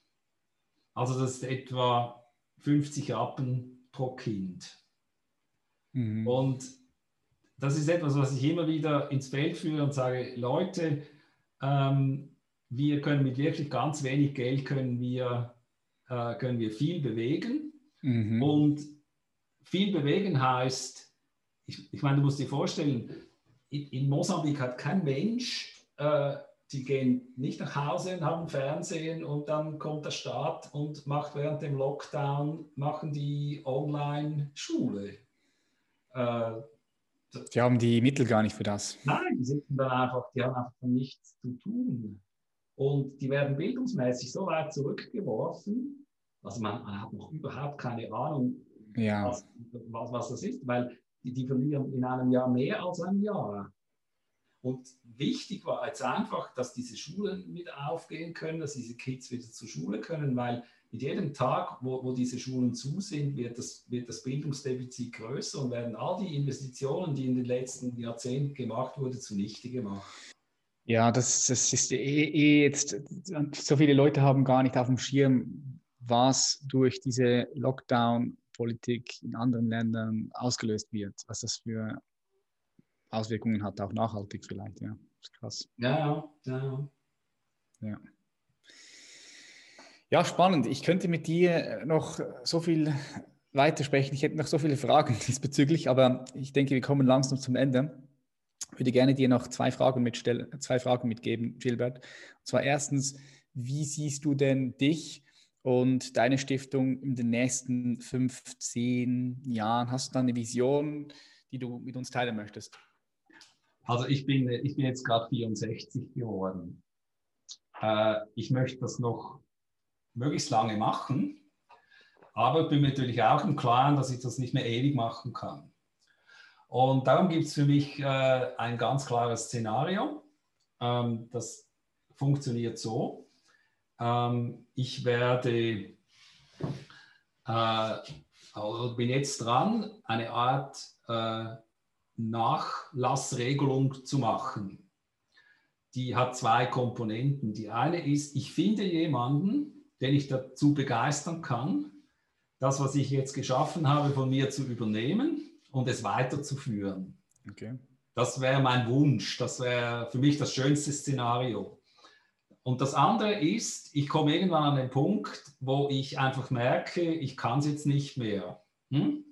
Also das ist etwa 50 Rappen pro Kind. Mhm. Und das ist etwas, was ich immer wieder ins Feld führe und sage, Leute, ähm, wir können mit wirklich ganz wenig Geld können wir, äh, können wir viel bewegen. Mhm. Und viel bewegen heißt, ich, ich meine, du musst dir vorstellen, in, in Mosambik hat kein Mensch äh, die gehen nicht nach Hause und haben Fernsehen und dann kommt der Staat und macht während dem Lockdown, machen die Online-Schule.
Äh, die haben die Mittel gar nicht für das.
Nein, die sind dann einfach, die haben einfach nichts zu tun. Und die werden bildungsmäßig so weit zurückgeworfen, also man, man hat noch überhaupt keine Ahnung, ja. was, was, was, das ist, weil die, die verlieren in einem Jahr mehr als ein Jahr. Und wichtig war jetzt einfach, dass diese Schulen wieder aufgehen können, dass diese Kids wieder zur Schule können, weil mit jedem Tag, wo, wo diese Schulen zu sind, wird das, wird das Bildungsdefizit größer und werden all die Investitionen, die in den letzten Jahrzehnten gemacht wurden, zunichte gemacht.
Ja, das, das ist eh, eh jetzt, so viele Leute haben gar nicht auf dem Schirm, was durch diese Lockdown-Politik in anderen Ländern ausgelöst wird, was das für Auswirkungen hat, auch nachhaltig vielleicht, ja. Das ist krass.
Ja, ja,
ja. Ja, spannend. Ich könnte mit dir noch so viel weitersprechen. Ich hätte noch so viele Fragen diesbezüglich, aber ich denke, wir kommen langsam zum Ende. würde gerne dir noch zwei Fragen, mitstellen, zwei Fragen mitgeben, Gilbert. Und zwar erstens, wie siehst du denn dich und deine Stiftung in den nächsten 15 Jahren? Hast du da eine Vision, die du mit uns teilen möchtest?
Also ich bin, ich bin jetzt gerade 64 geworden. Äh, ich möchte das noch möglichst lange machen, aber ich bin mir natürlich auch im Klaren, dass ich das nicht mehr ewig machen kann. Und darum gibt es für mich äh, ein ganz klares Szenario. Ähm, das funktioniert so. Ähm, ich werde, äh, bin jetzt dran, eine Art äh, Nachlassregelung zu machen. Die hat zwei Komponenten. Die eine ist, ich finde jemanden, den ich dazu begeistern kann, das, was ich jetzt geschaffen habe, von mir zu übernehmen und es weiterzuführen. Okay. Das wäre mein Wunsch. Das wäre für mich das schönste Szenario. Und das andere ist, ich komme irgendwann an den Punkt, wo ich einfach merke, ich kann es jetzt nicht mehr. Hm?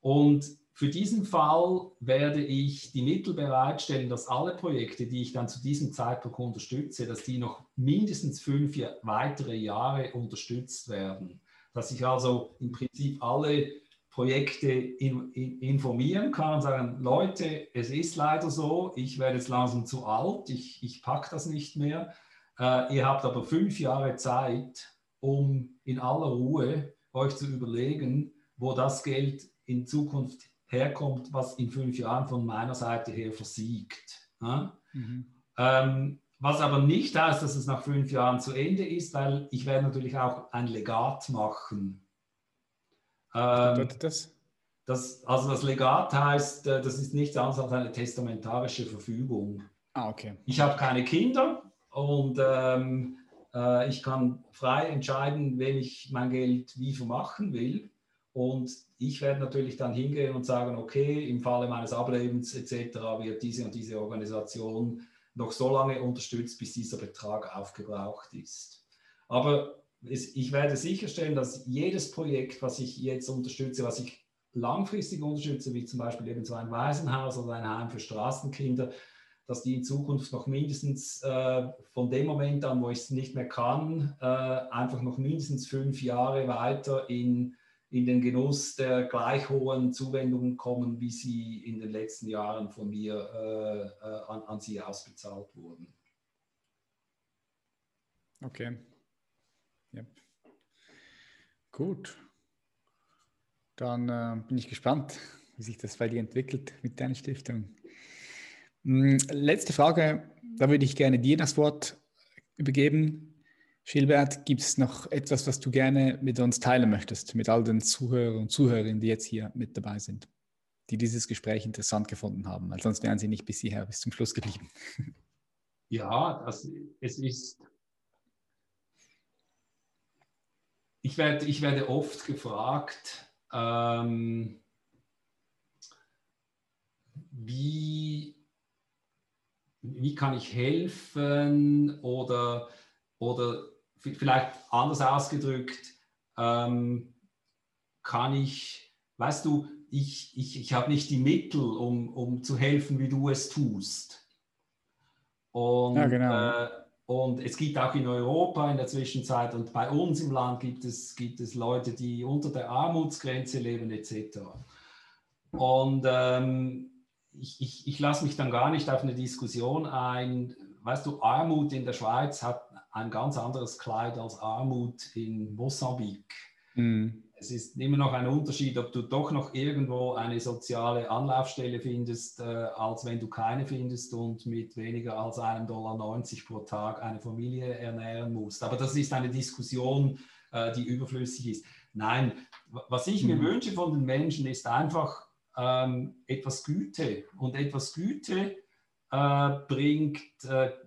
Und für diesen Fall werde ich die Mittel bereitstellen, dass alle Projekte, die ich dann zu diesem Zeitpunkt unterstütze, dass die noch mindestens fünf weitere Jahre unterstützt werden. Dass ich also im Prinzip alle Projekte in, in, informieren kann und sagen, Leute, es ist leider so, ich werde jetzt langsam zu alt, ich, ich packe das nicht mehr. Äh, ihr habt aber fünf Jahre Zeit, um in aller Ruhe euch zu überlegen, wo das Geld in Zukunft herkommt, was in fünf Jahren von meiner Seite her versiegt. Ja? Mhm. Ähm, was aber nicht heißt, dass es nach fünf Jahren zu Ende ist, weil ich werde natürlich auch ein Legat machen. Was bedeutet das? das? Also das Legat heißt, äh, das ist nichts anderes als eine testamentarische Verfügung.
Ah, okay.
Ich habe keine Kinder und ähm, äh, ich kann frei entscheiden, wem ich mein Geld wie vermachen will. Und ich werde natürlich dann hingehen und sagen, okay, im Falle meines Ablebens etc. wird diese und diese Organisation noch so lange unterstützt, bis dieser Betrag aufgebraucht ist. Aber ich werde sicherstellen, dass jedes Projekt, was ich jetzt unterstütze, was ich langfristig unterstütze, wie zum Beispiel eben so ein Waisenhaus oder ein Heim für Straßenkinder, dass die in Zukunft noch mindestens äh, von dem Moment an, wo ich es nicht mehr kann, äh, einfach noch mindestens fünf Jahre weiter in, in den Genuss der gleich hohen Zuwendungen kommen, wie sie in den letzten Jahren von mir äh, äh an, an sie ausbezahlt wurden.
Okay. Ja. Gut. Dann äh, bin ich gespannt, wie sich das bei dir entwickelt mit deiner Stiftung. Hm, letzte Frage, da würde ich gerne dir das Wort übergeben. Gilbert, gibt es noch etwas, was du gerne mit uns teilen möchtest, mit all den Zuhörern und Zuhörerinnen, die jetzt hier mit dabei sind, die dieses Gespräch interessant gefunden haben? Weil sonst wären sie nicht bis hierher, bis zum Schluss geblieben.
Ja, das, es ist ich werde, ich werde oft gefragt, ähm, wie, wie kann ich helfen oder, oder vielleicht anders ausgedrückt, ähm, kann ich, weißt du, ich, ich, ich habe nicht die Mittel, um, um zu helfen, wie du es tust. Und ja, genau. äh, und es gibt auch in Europa in der Zwischenzeit und bei uns im Land gibt es, gibt es Leute, die unter der Armutsgrenze leben etc. Und ähm, ich, ich, ich lasse mich dann gar nicht auf eine Diskussion ein. Weißt du, Armut in der Schweiz hat ein ganz anderes Kleid als Armut in Mosambik. Mhm es ist immer noch ein Unterschied, ob du doch noch irgendwo eine soziale Anlaufstelle findest, äh, als wenn du keine findest und mit weniger als einem Dollar 90 pro Tag eine Familie ernähren musst. Aber das ist eine Diskussion, äh, die überflüssig ist. Nein, was ich mir mhm. wünsche von den Menschen ist einfach ähm, etwas Güte. Und etwas Güte äh, bringt,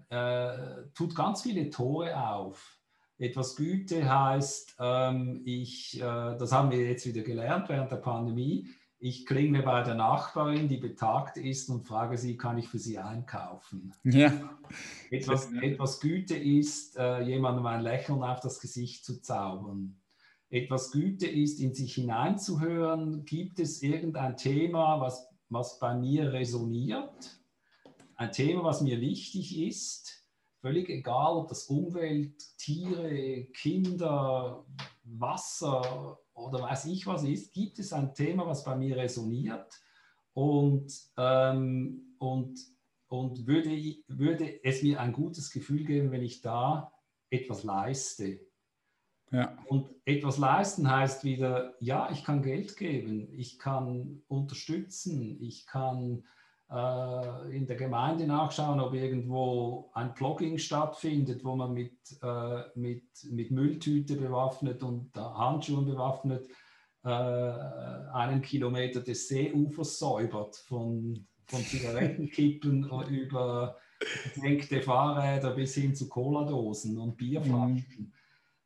äh, tut ganz viele Tore auf. Etwas Güte heißt, ähm, ich, äh, das haben wir jetzt wieder gelernt während der Pandemie, ich klinge bei der Nachbarin, die betagt ist und frage sie, kann ich für sie einkaufen? Ja. Etwas, etwas Güte ist, äh, jemandem ein Lächeln auf das Gesicht zu zaubern. Etwas Güte ist, in sich hineinzuhören, gibt es irgendein Thema, was, was bei mir resoniert? Ein Thema, was mir wichtig ist, völlig egal, ob das Umwelt, Tiere, Kinder, Wasser oder weiß ich was ist, gibt es ein Thema, was bei mir resoniert und, ähm, und, und würde, würde es mir ein gutes Gefühl geben, wenn ich da etwas leiste. Ja. Und etwas leisten heißt wieder, ja, ich kann Geld geben, ich kann unterstützen, ich kann äh, in der Gemeinde nachschauen, ob irgendwo ein Plogging stattfindet, wo man mit, äh, mit, mit Mülltüte bewaffnet und Handschuhen bewaffnet äh, einen Kilometer des Seeufers säubert, von, von Zigarettenkippen über gesenkte Fahrräder bis hin zu Cola-Dosen und Bierflaschen. Mhm.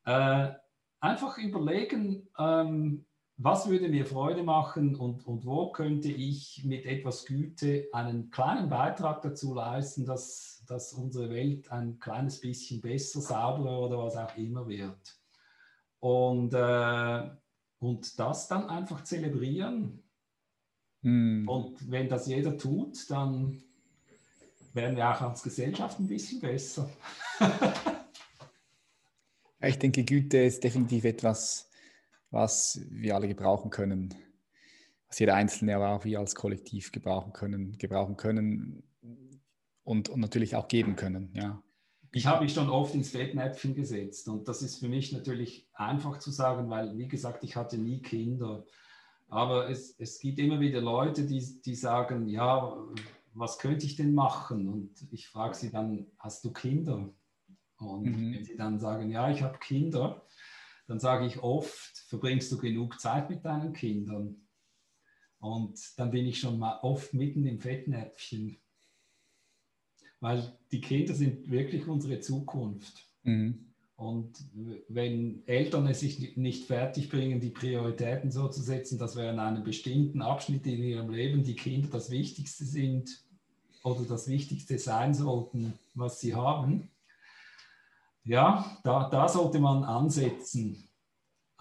Äh, einfach überlegen, ähm, was würde mir Freude machen und, und wo könnte ich mit etwas Güte einen kleinen Beitrag dazu leisten, dass, dass unsere Welt ein kleines bisschen besser, sauberer oder was auch immer wird. Und, äh, und das dann einfach zelebrieren. Mm. Und wenn das jeder tut, dann werden wir auch als Gesellschaft ein bisschen besser.
ich denke, Güte ist definitiv etwas, was wir alle gebrauchen können, was jeder Einzelne, aber auch wir als Kollektiv gebrauchen können, gebrauchen können und, und natürlich auch geben können. Ja.
Ich habe mich schon oft ins Fettnäpfchen gesetzt und das ist für mich natürlich einfach zu sagen, weil, wie gesagt, ich hatte nie Kinder. Aber es, es gibt immer wieder Leute, die, die sagen, ja, was könnte ich denn machen? Und ich frage sie dann, hast du Kinder? Und mhm. wenn sie dann sagen, ja, ich habe Kinder, dann sage ich oft, verbringst du genug Zeit mit deinen Kindern? Und dann bin ich schon mal oft mitten im Fettnäpfchen. Weil die Kinder sind wirklich unsere Zukunft. Mhm. Und wenn Eltern es sich nicht fertig bringen, die Prioritäten so zu setzen, dass wir in einem bestimmten Abschnitt in ihrem Leben die Kinder das Wichtigste sind oder das Wichtigste sein sollten, was sie haben, ja, da, da sollte man ansetzen.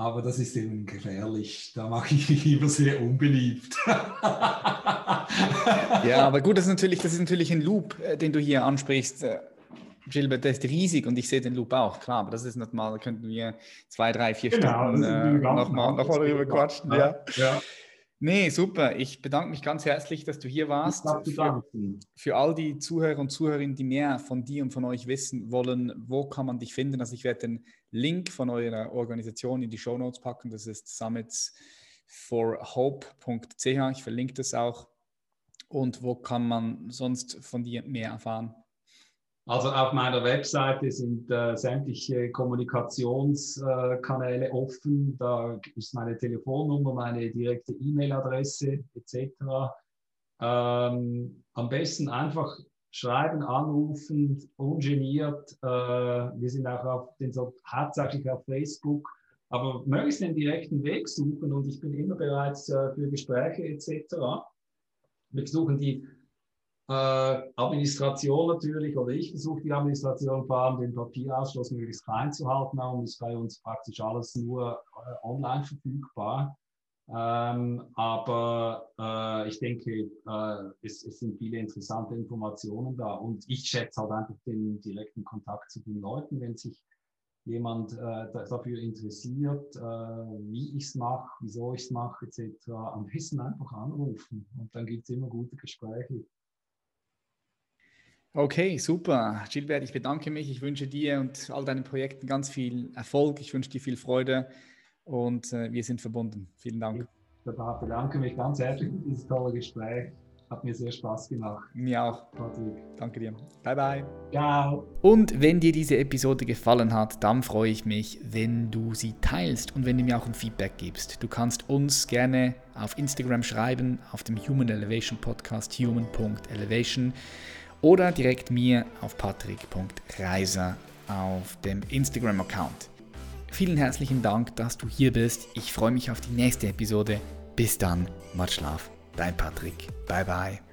Aber das ist eben gefährlich. Da mache ich mich lieber sehr unbeliebt.
ja, aber gut, das ist natürlich, das ist natürlich ein Loop, äh, den du hier ansprichst. Äh, Gilbert, der ist riesig und ich sehe den Loop auch, klar, aber das ist nicht mal, da könnten wir zwei, drei, vier genau, Stunden äh, nochmal noch darüber quatschen. Ja. ja. Nee, super. Ich bedanke mich ganz herzlich, dass du hier warst. Für, für, all die Zuhörer und Zuhörerinnen, die mehr von dir und von euch wissen wollen, wo kann man dich finden? Also ich werde den Link von eurer Organisation in die Show Notes packen. Das ist summitsforhope.ch. Ich verlinke das auch. Und wo kann man sonst von dir mehr erfahren?
Also auf meiner Webseite sind äh, sämtliche Kommunikationskanäle äh, offen. Da ist meine Telefonnummer, meine direkte E-Mail-Adresse etc. Ähm, am besten einfach schreiben, anrufen, ungeniert. Äh, wir sind auch auf den, so, hauptsächlich auf Facebook, aber möglichst den direkten Weg suchen und ich bin immer bereit äh, für Gespräche etc. Wir suchen die äh, Administration natürlich, oder ich versuche die Administration vor allem den Papierausschluss möglichst klein zu halten. Darum ist bei uns praktisch alles nur äh, online verfügbar. Ähm, aber äh, ich denke, äh, es, es, sind viele interessante Informationen da und ich schätze halt einfach den direkten Kontakt zu den Leuten, wenn sich jemand äh, dafür interessiert, äh, wie ich es mache, wieso ich es mache, etc., am besten einfach anrufen und dann gibt es immer gute Gespräche.
Okay, super. Gilbert, ich bedanke mich. Ich wünsche dir und all deinen Projekten ganz viel Erfolg. Ich wünsche dir viel Freude und äh, wir sind verbunden. Vielen Dank.
Ich bedanke mich ganz herzlich für dieses tolle Gespräch. Hat mir sehr Spaß gemacht.
Mir auch. Danke dir. Bye, bye.
Ciao.
Und wenn dir diese Episode gefallen hat, dann freue ich mich, wenn du sie teilst und wenn du mir auch ein Feedback gibst. Du kannst uns gerne auf Instagram schreiben, auf dem Human Elevation Podcast, human.elevation oder direkt mir auf patrick.reiser auf dem Instagram-Account. Vielen herzlichen Dank, dass du hier bist. Ich freue mich auf die nächste Episode. Bis dann, love. Dein Patrick. Bye bye.